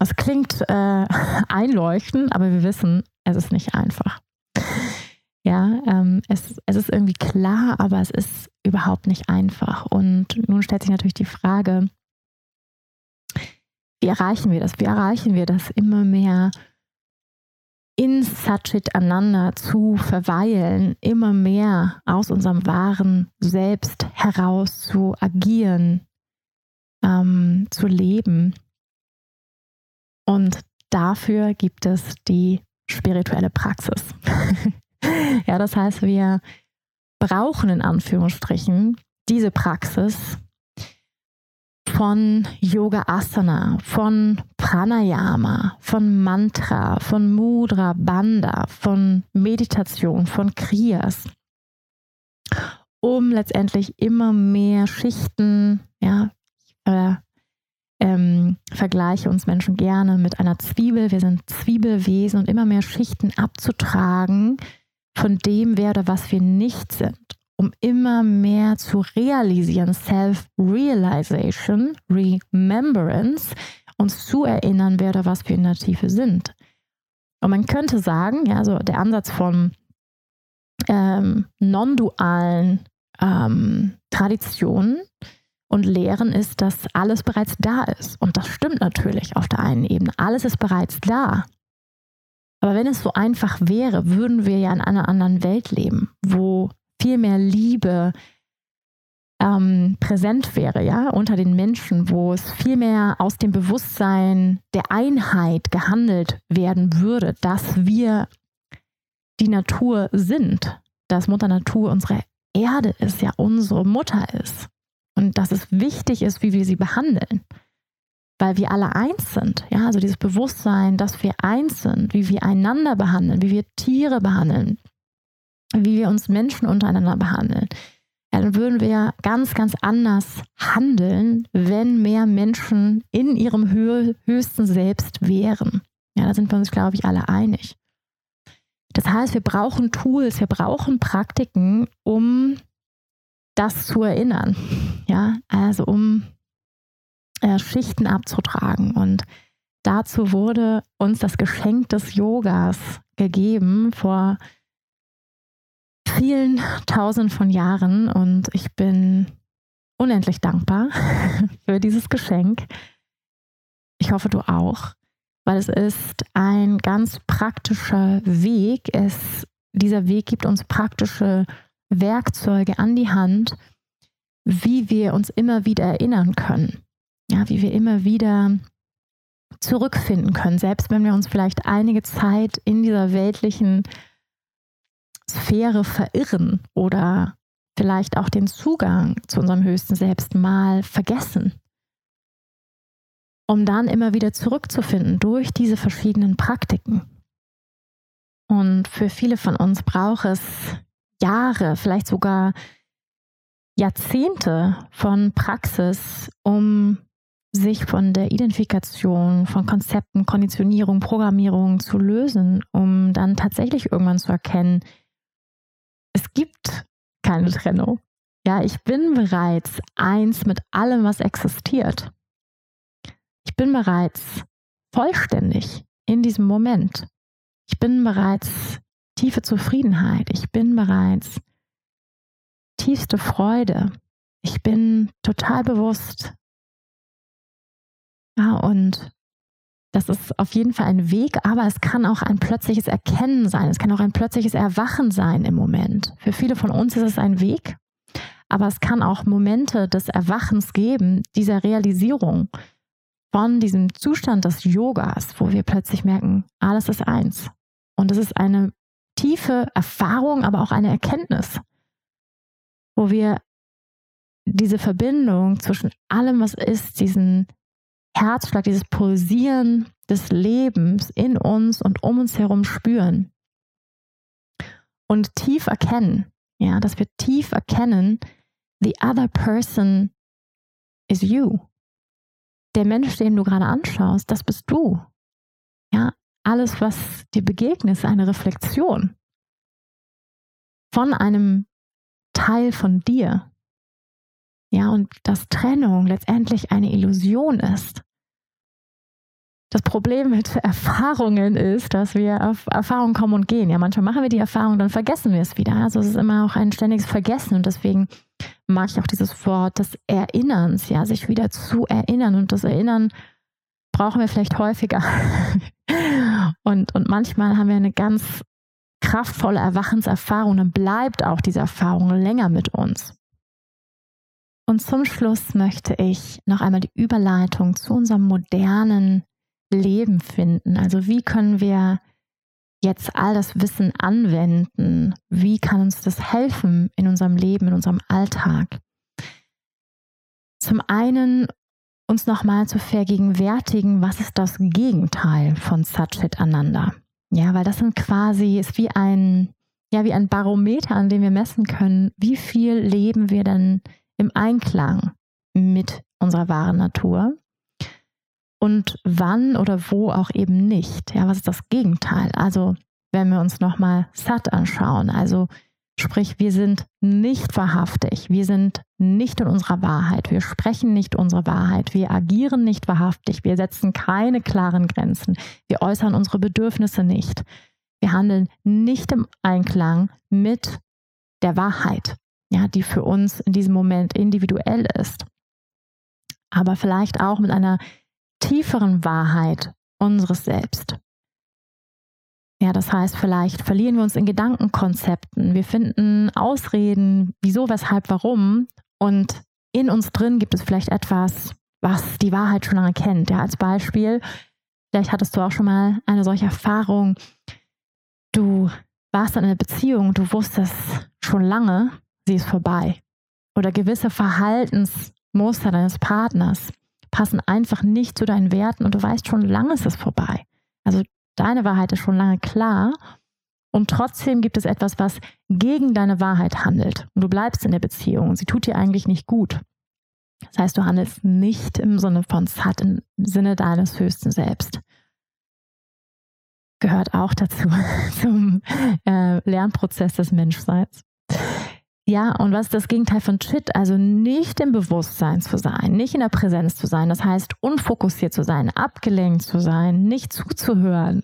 Es klingt äh, [LAUGHS] einleuchtend, aber wir wissen, es ist nicht einfach. Ja, ähm, es, es ist irgendwie klar, aber es ist überhaupt nicht einfach. Und nun stellt sich natürlich die Frage, wie erreichen wir das? Wie erreichen wir das immer mehr in Satchit aneinander zu verweilen, immer mehr aus unserem wahren Selbst heraus zu agieren, ähm, zu leben? Und dafür gibt es die spirituelle Praxis. [LAUGHS] ja, das heißt, wir brauchen in Anführungsstrichen diese Praxis von Yoga Asana, von Pranayama, von Mantra, von Mudra, Bandha, von Meditation, von Kriyas, um letztendlich immer mehr Schichten, ja, äh, ähm, vergleiche uns Menschen gerne mit einer Zwiebel. Wir sind Zwiebelwesen und immer mehr Schichten abzutragen von dem, wer oder was wir nicht sind, um immer mehr zu realisieren, Self-Realization, Remembrance, uns zu erinnern, wer oder was wir in der Tiefe sind. Und man könnte sagen, ja, so der Ansatz von ähm, non-dualen ähm, Traditionen und Lehren ist, dass alles bereits da ist. Und das stimmt natürlich auf der einen Ebene. Alles ist bereits da. Aber wenn es so einfach wäre, würden wir ja in einer anderen Welt leben, wo viel mehr Liebe ähm, präsent wäre, ja, unter den Menschen, wo es viel mehr aus dem Bewusstsein der Einheit gehandelt werden würde, dass wir die Natur sind, dass Mutter Natur unsere Erde ist, ja unsere Mutter ist und dass es wichtig ist, wie wir sie behandeln, weil wir alle eins sind. Ja, also dieses Bewusstsein, dass wir eins sind, wie wir einander behandeln, wie wir Tiere behandeln, wie wir uns Menschen untereinander behandeln. Ja, dann würden wir ganz, ganz anders handeln, wenn mehr Menschen in ihrem höchsten Selbst wären. Ja, da sind wir uns, glaube ich, alle einig. Das heißt, wir brauchen Tools, wir brauchen Praktiken, um das zu erinnern. Ja, also um äh, Schichten abzutragen. Und dazu wurde uns das Geschenk des Yogas gegeben vor vielen tausend von Jahren. Und ich bin unendlich dankbar [LAUGHS] für dieses Geschenk. Ich hoffe, du auch, weil es ist ein ganz praktischer Weg. Es, dieser Weg gibt uns praktische Werkzeuge an die Hand, wie wir uns immer wieder erinnern können. Ja, wie wir immer wieder zurückfinden können, selbst wenn wir uns vielleicht einige Zeit in dieser weltlichen Sphäre verirren oder vielleicht auch den Zugang zu unserem höchsten Selbst mal vergessen, um dann immer wieder zurückzufinden durch diese verschiedenen Praktiken. Und für viele von uns braucht es Jahre, vielleicht sogar Jahrzehnte von Praxis, um sich von der Identifikation von Konzepten, Konditionierung, Programmierung zu lösen, um dann tatsächlich irgendwann zu erkennen, es gibt keine Trennung. Ja, ich bin bereits eins mit allem, was existiert. Ich bin bereits vollständig in diesem Moment. Ich bin bereits tiefe Zufriedenheit. Ich bin bereits tiefste Freude. Ich bin total bewusst. Ja, und das ist auf jeden Fall ein Weg, aber es kann auch ein plötzliches Erkennen sein. Es kann auch ein plötzliches Erwachen sein im Moment. Für viele von uns ist es ein Weg, aber es kann auch Momente des Erwachens geben, dieser Realisierung von diesem Zustand des Yogas, wo wir plötzlich merken, alles ist eins. Und es ist eine tiefe Erfahrung, aber auch eine Erkenntnis, wo wir diese Verbindung zwischen allem, was ist, diesen Herzschlag, dieses Pulsieren des Lebens in uns und um uns herum spüren und tief erkennen, ja, dass wir tief erkennen, the other person is you. Der Mensch, den du gerade anschaust, das bist du. Ja, alles, was dir begegnet, ist eine Reflexion von einem Teil von dir. Ja, und dass Trennung letztendlich eine Illusion ist. Das Problem mit [LAUGHS] Erfahrungen ist, dass wir auf Erfahrungen kommen und gehen. Ja, manchmal machen wir die Erfahrung, dann vergessen wir es wieder. Also es ist immer auch ein ständiges Vergessen und deswegen mag ich auch dieses Wort des Erinnerns, ja, sich wieder zu erinnern und das Erinnern brauchen wir vielleicht häufiger. [LAUGHS] und, und manchmal haben wir eine ganz kraftvolle Erwachenserfahrung, dann bleibt auch diese Erfahrung länger mit uns. Und zum Schluss möchte ich noch einmal die Überleitung zu unserem modernen Leben finden. Also wie können wir jetzt all das Wissen anwenden? Wie kann uns das helfen in unserem Leben, in unserem Alltag? Zum einen uns nochmal zu vergegenwärtigen, was ist das Gegenteil von Satchit Ananda? Ja, weil das sind quasi, ist wie ein, ja, wie ein Barometer, an dem wir messen können, wie viel leben wir denn im Einklang mit unserer wahren Natur. Und wann oder wo auch eben nicht. Ja, was ist das Gegenteil? Also, wenn wir uns nochmal Sat anschauen, also sprich, wir sind nicht wahrhaftig, wir sind nicht in unserer Wahrheit, wir sprechen nicht unsere Wahrheit, wir agieren nicht wahrhaftig, wir setzen keine klaren Grenzen, wir äußern unsere Bedürfnisse nicht, wir handeln nicht im Einklang mit der Wahrheit ja, die für uns in diesem Moment individuell ist. Aber vielleicht auch mit einer tieferen Wahrheit unseres Selbst. Ja, das heißt, vielleicht verlieren wir uns in Gedankenkonzepten. Wir finden Ausreden, wieso, weshalb, warum. Und in uns drin gibt es vielleicht etwas, was die Wahrheit schon lange kennt. Ja, als Beispiel, vielleicht hattest du auch schon mal eine solche Erfahrung. Du warst in einer Beziehung, du wusstest schon lange, sie ist vorbei. Oder gewisse Verhaltensmuster deines Partners passen einfach nicht zu deinen Werten und du weißt schon lange ist es vorbei. Also deine Wahrheit ist schon lange klar und trotzdem gibt es etwas, was gegen deine Wahrheit handelt und du bleibst in der Beziehung und sie tut dir eigentlich nicht gut. Das heißt, du handelst nicht im Sinne von Sat, im Sinne deines höchsten Selbst. Gehört auch dazu, [LAUGHS] zum äh, Lernprozess des Menschseins. Ja, und was ist das Gegenteil von Chit? Also nicht im Bewusstsein zu sein, nicht in der Präsenz zu sein. Das heißt, unfokussiert zu sein, abgelenkt zu sein, nicht zuzuhören,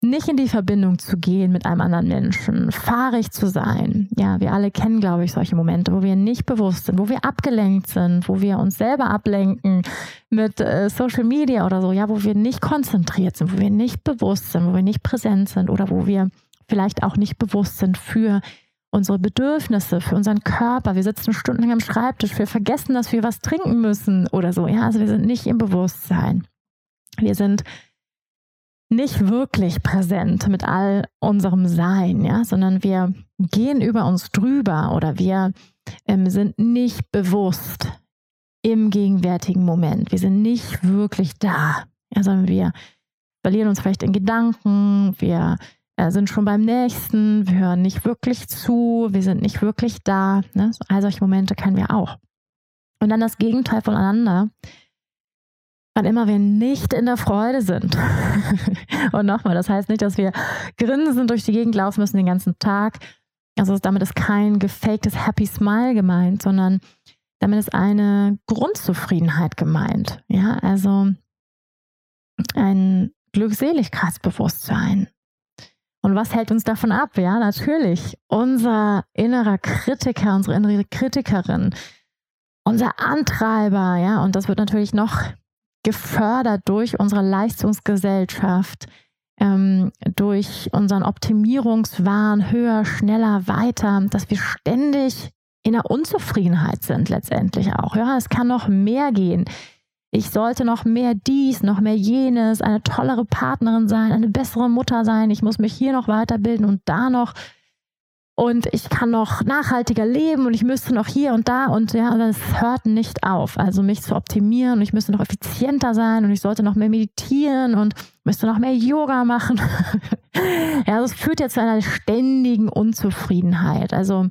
nicht in die Verbindung zu gehen mit einem anderen Menschen, fahrig zu sein. Ja, wir alle kennen, glaube ich, solche Momente, wo wir nicht bewusst sind, wo wir abgelenkt sind, wo wir uns selber ablenken mit äh, Social Media oder so, ja, wo wir nicht konzentriert sind, wo wir nicht bewusst sind, wo wir nicht präsent sind oder wo wir vielleicht auch nicht bewusst sind für unsere Bedürfnisse, für unseren Körper. Wir sitzen stundenlang am Schreibtisch, wir vergessen, dass wir was trinken müssen oder so. Ja, also wir sind nicht im Bewusstsein. Wir sind nicht wirklich präsent mit all unserem Sein, ja, sondern wir gehen über uns drüber oder wir ähm, sind nicht bewusst im gegenwärtigen Moment. Wir sind nicht wirklich da, ja, sondern wir verlieren uns vielleicht in Gedanken, wir sind schon beim nächsten, wir hören nicht wirklich zu, wir sind nicht wirklich da. Ne? All solche Momente kennen wir auch. Und dann das Gegenteil voneinander wann immer wir nicht in der Freude sind. [LAUGHS] und nochmal, das heißt nicht, dass wir grinsend durch die Gegend laufen müssen den ganzen Tag. Also damit ist kein gefaktes Happy Smile gemeint, sondern damit ist eine Grundzufriedenheit gemeint. Ja, also ein Glückseligkeitsbewusstsein. Und was hält uns davon ab? Ja, natürlich unser innerer Kritiker, unsere innere Kritikerin, unser Antreiber, ja, und das wird natürlich noch gefördert durch unsere Leistungsgesellschaft, ähm, durch unseren Optimierungswahn höher, schneller, weiter, dass wir ständig in der Unzufriedenheit sind letztendlich auch. Ja, es kann noch mehr gehen. Ich sollte noch mehr dies, noch mehr jenes, eine tollere Partnerin sein, eine bessere Mutter sein. Ich muss mich hier noch weiterbilden und da noch und ich kann noch nachhaltiger leben und ich müsste noch hier und da und ja, das hört nicht auf. Also mich zu optimieren und ich müsste noch effizienter sein und ich sollte noch mehr meditieren und müsste noch mehr Yoga machen. [LAUGHS] ja, das führt ja zu einer ständigen Unzufriedenheit. Also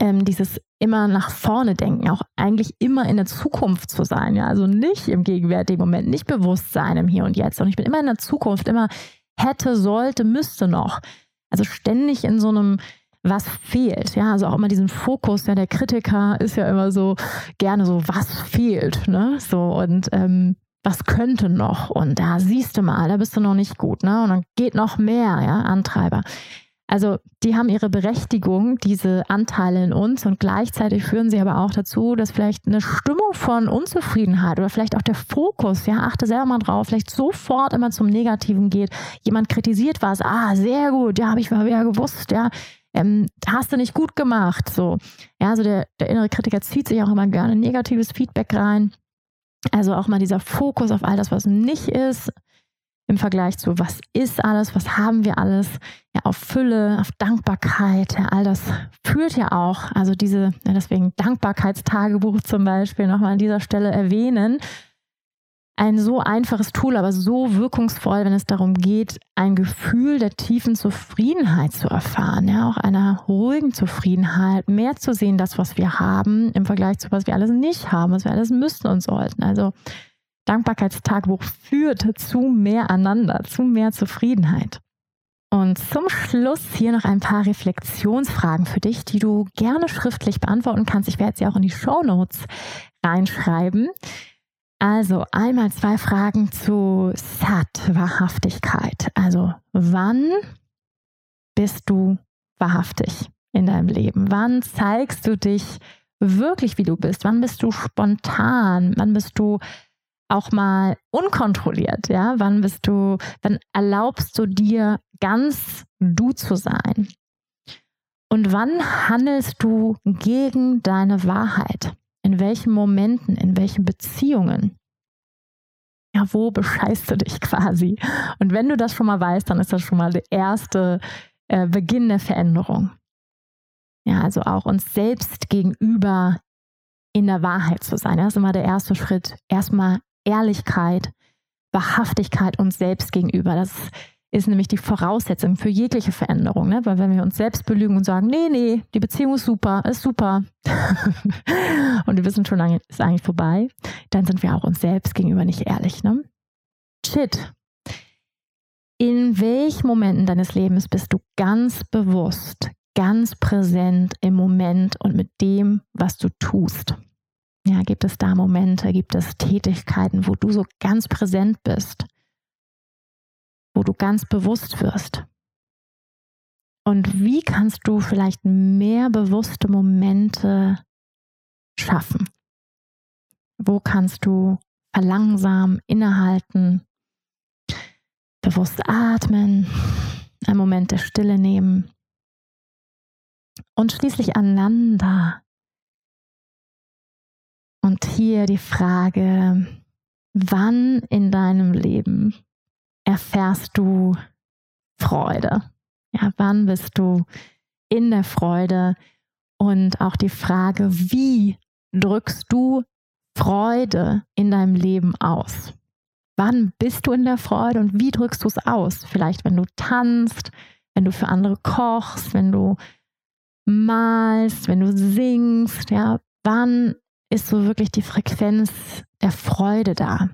ähm, dieses immer nach vorne denken, auch eigentlich immer in der Zukunft zu sein, ja, also nicht im gegenwärtigen Moment, nicht bewusst sein im Hier und Jetzt, sondern ich bin immer in der Zukunft, immer hätte, sollte, müsste noch. Also ständig in so einem was fehlt. Ja, also auch immer diesen Fokus, ja, der Kritiker ist ja immer so gerne so, was fehlt, ne? So und ähm, was könnte noch? Und da siehst du mal, da bist du noch nicht gut, ne? Und dann geht noch mehr, ja, Antreiber. Also die haben ihre Berechtigung, diese Anteile in uns und gleichzeitig führen sie aber auch dazu, dass vielleicht eine Stimmung von Unzufriedenheit oder vielleicht auch der Fokus, ja, achte selber mal drauf, vielleicht sofort immer zum Negativen geht. Jemand kritisiert was, ah, sehr gut, ja, habe ich mal wieder gewusst, ja, ähm, hast du nicht gut gemacht. So. Ja, also der, der innere Kritiker zieht sich auch immer gerne negatives Feedback rein. Also auch mal dieser Fokus auf all das, was nicht ist, im Vergleich zu was ist alles, was haben wir alles, ja, auf Fülle, auf Dankbarkeit, ja, all das führt ja auch, also diese, ja, deswegen Dankbarkeitstagebuch zum Beispiel nochmal an dieser Stelle erwähnen, ein so einfaches Tool, aber so wirkungsvoll, wenn es darum geht, ein Gefühl der tiefen Zufriedenheit zu erfahren, ja, auch einer ruhigen Zufriedenheit, mehr zu sehen, das, was wir haben, im Vergleich zu was wir alles nicht haben, was wir alles müssten und sollten. Also Dankbarkeitstagebuch führt zu mehr aneinander, zu mehr Zufriedenheit. Und zum Schluss hier noch ein paar Reflexionsfragen für dich, die du gerne schriftlich beantworten kannst. Ich werde sie auch in die Show Notes reinschreiben. Also einmal zwei Fragen zu Sat, Wahrhaftigkeit. Also wann bist du wahrhaftig in deinem Leben? Wann zeigst du dich wirklich, wie du bist? Wann bist du spontan? Wann bist du auch mal unkontrolliert? Ja, wann bist du, wann erlaubst du dir ganz du zu sein? Und wann handelst du gegen deine Wahrheit? In welchen Momenten, in welchen Beziehungen? Ja, wo bescheißt du dich [LAUGHS] quasi? Und wenn du das schon mal weißt, dann ist das schon mal der erste äh, Beginn der Veränderung. Ja, also auch uns selbst gegenüber in der Wahrheit zu sein. Das ist immer der erste Schritt. Erstmal Ehrlichkeit, Wahrhaftigkeit uns selbst gegenüber. Das ist nämlich die Voraussetzung für jegliche Veränderung. Ne? Weil wenn wir uns selbst belügen und sagen, nee, nee, die Beziehung ist super, ist super [LAUGHS] und wir wissen schon lange, ist eigentlich vorbei, dann sind wir auch uns selbst gegenüber nicht ehrlich. Ne? Shit. In welchen Momenten deines Lebens bist du ganz bewusst, ganz präsent im Moment und mit dem, was du tust? Ja, gibt es da Momente, gibt es Tätigkeiten, wo du so ganz präsent bist? wo du ganz bewusst wirst. Und wie kannst du vielleicht mehr bewusste Momente schaffen? Wo kannst du verlangsamen, innehalten, bewusst atmen, einen Moment der Stille nehmen und schließlich aneinander. Und hier die Frage, wann in deinem Leben erfährst du Freude? Ja, wann bist du in der Freude? Und auch die Frage, wie drückst du Freude in deinem Leben aus? Wann bist du in der Freude und wie drückst du es aus? Vielleicht, wenn du tanzt, wenn du für andere kochst, wenn du malst, wenn du singst, ja, wann ist so wirklich die Frequenz der Freude da?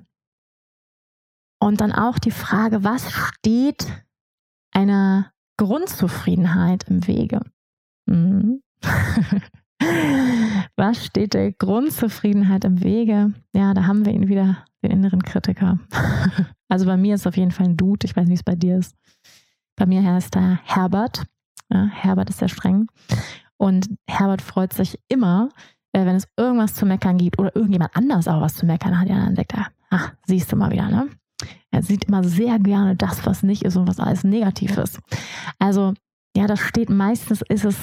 Und dann auch die Frage, was steht einer Grundzufriedenheit im Wege? Mhm. [LAUGHS] was steht der Grundzufriedenheit im Wege? Ja, da haben wir ihn wieder, den inneren Kritiker. [LAUGHS] also bei mir ist auf jeden Fall ein Dude. Ich weiß nicht, wie es bei dir ist. Bei mir heißt er Herbert. Ja, Herbert ist sehr streng. Und Herbert freut sich immer, äh, wenn es irgendwas zu meckern gibt oder irgendjemand anders auch was zu meckern hat. Ja, dann sagt er, ach, siehst du mal wieder, ne? Er sieht immer sehr gerne das, was nicht ist und was alles negativ ist. Also, ja, das steht meistens, ist es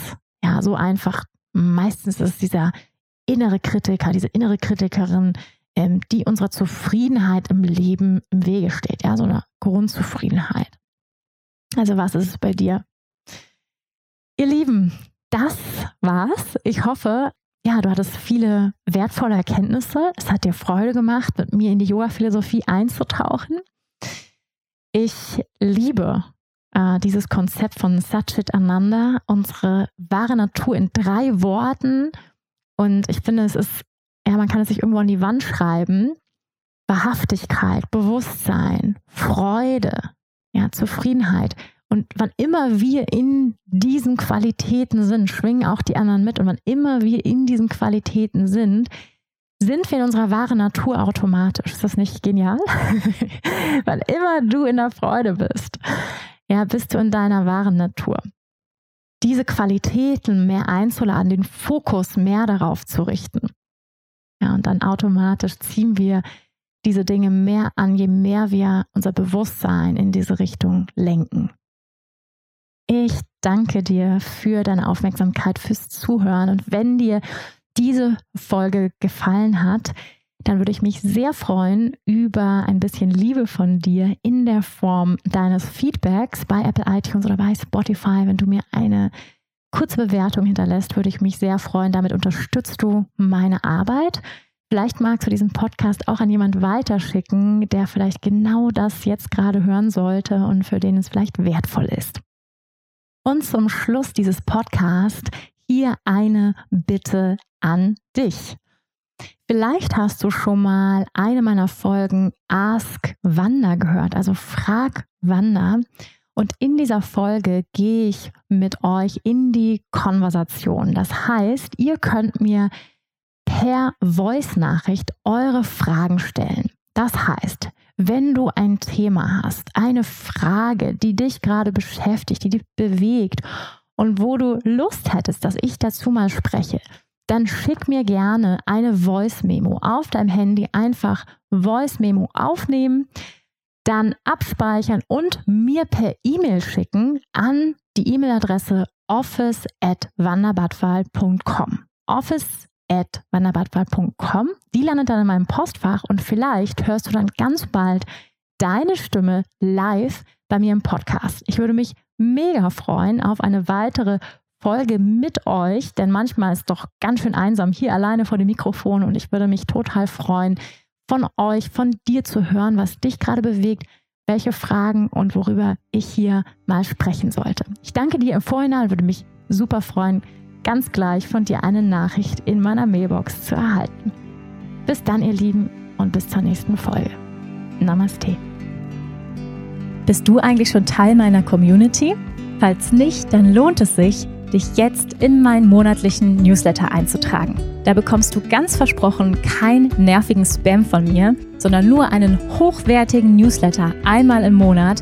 ja so einfach. Meistens ist es dieser innere Kritiker, diese innere Kritikerin, ähm, die unserer Zufriedenheit im Leben im Wege steht. Ja, so eine Grundzufriedenheit. Also, was ist es bei dir? Ihr Lieben, das war's. Ich hoffe, ja, du hattest viele wertvolle Erkenntnisse. Es hat dir Freude gemacht, mit mir in die Yoga-Philosophie einzutauchen. Ich liebe äh, dieses Konzept von Satchit Ananda, unsere wahre Natur in drei Worten. Und ich finde, es ist, ja, man kann es sich irgendwo an die Wand schreiben. Wahrhaftigkeit, Bewusstsein, Freude, ja, Zufriedenheit. Und wann immer wir in diesen Qualitäten sind, schwingen auch die anderen mit. Und wann immer wir in diesen Qualitäten sind, sind wir in unserer wahren Natur automatisch. Ist das nicht genial? [LAUGHS] wann immer du in der Freude bist, ja, bist du in deiner wahren Natur. Diese Qualitäten mehr einzuladen, den Fokus mehr darauf zu richten. Ja, und dann automatisch ziehen wir diese Dinge mehr an, je mehr wir unser Bewusstsein in diese Richtung lenken. Ich danke dir für deine Aufmerksamkeit, fürs Zuhören. Und wenn dir diese Folge gefallen hat, dann würde ich mich sehr freuen über ein bisschen Liebe von dir in der Form deines Feedbacks bei Apple iTunes oder bei Spotify. Wenn du mir eine kurze Bewertung hinterlässt, würde ich mich sehr freuen. Damit unterstützt du meine Arbeit. Vielleicht magst du diesen Podcast auch an jemand weiterschicken, der vielleicht genau das jetzt gerade hören sollte und für den es vielleicht wertvoll ist. Und zum Schluss dieses Podcasts hier eine Bitte an dich. Vielleicht hast du schon mal eine meiner Folgen Ask Wanda gehört, also Frag Wanda. Und in dieser Folge gehe ich mit euch in die Konversation. Das heißt, ihr könnt mir per Voice-Nachricht eure Fragen stellen. Das heißt, wenn du ein Thema hast, eine Frage, die dich gerade beschäftigt, die dich bewegt und wo du Lust hättest, dass ich dazu mal spreche, dann schick mir gerne eine Voice Memo auf deinem Handy. Einfach Voice Memo aufnehmen, dann abspeichern und mir per E-Mail schicken an die E-Mail-Adresse office at wanderbadwal.com. Office at wanderbadwal.com. Die landet dann in meinem Postfach und vielleicht hörst du dann ganz bald deine Stimme live bei mir im Podcast. Ich würde mich mega freuen auf eine weitere Folge mit euch, denn manchmal ist doch ganz schön einsam hier alleine vor dem Mikrofon und ich würde mich total freuen, von euch, von dir zu hören, was dich gerade bewegt, welche Fragen und worüber ich hier mal sprechen sollte. Ich danke dir im Vorhinein, würde mich super freuen, ganz gleich von dir eine Nachricht in meiner Mailbox zu erhalten. Bis dann, ihr Lieben, und bis zur nächsten Folge. Namaste. Bist du eigentlich schon Teil meiner Community? Falls nicht, dann lohnt es sich, dich jetzt in meinen monatlichen Newsletter einzutragen. Da bekommst du ganz versprochen keinen nervigen Spam von mir, sondern nur einen hochwertigen Newsletter einmal im Monat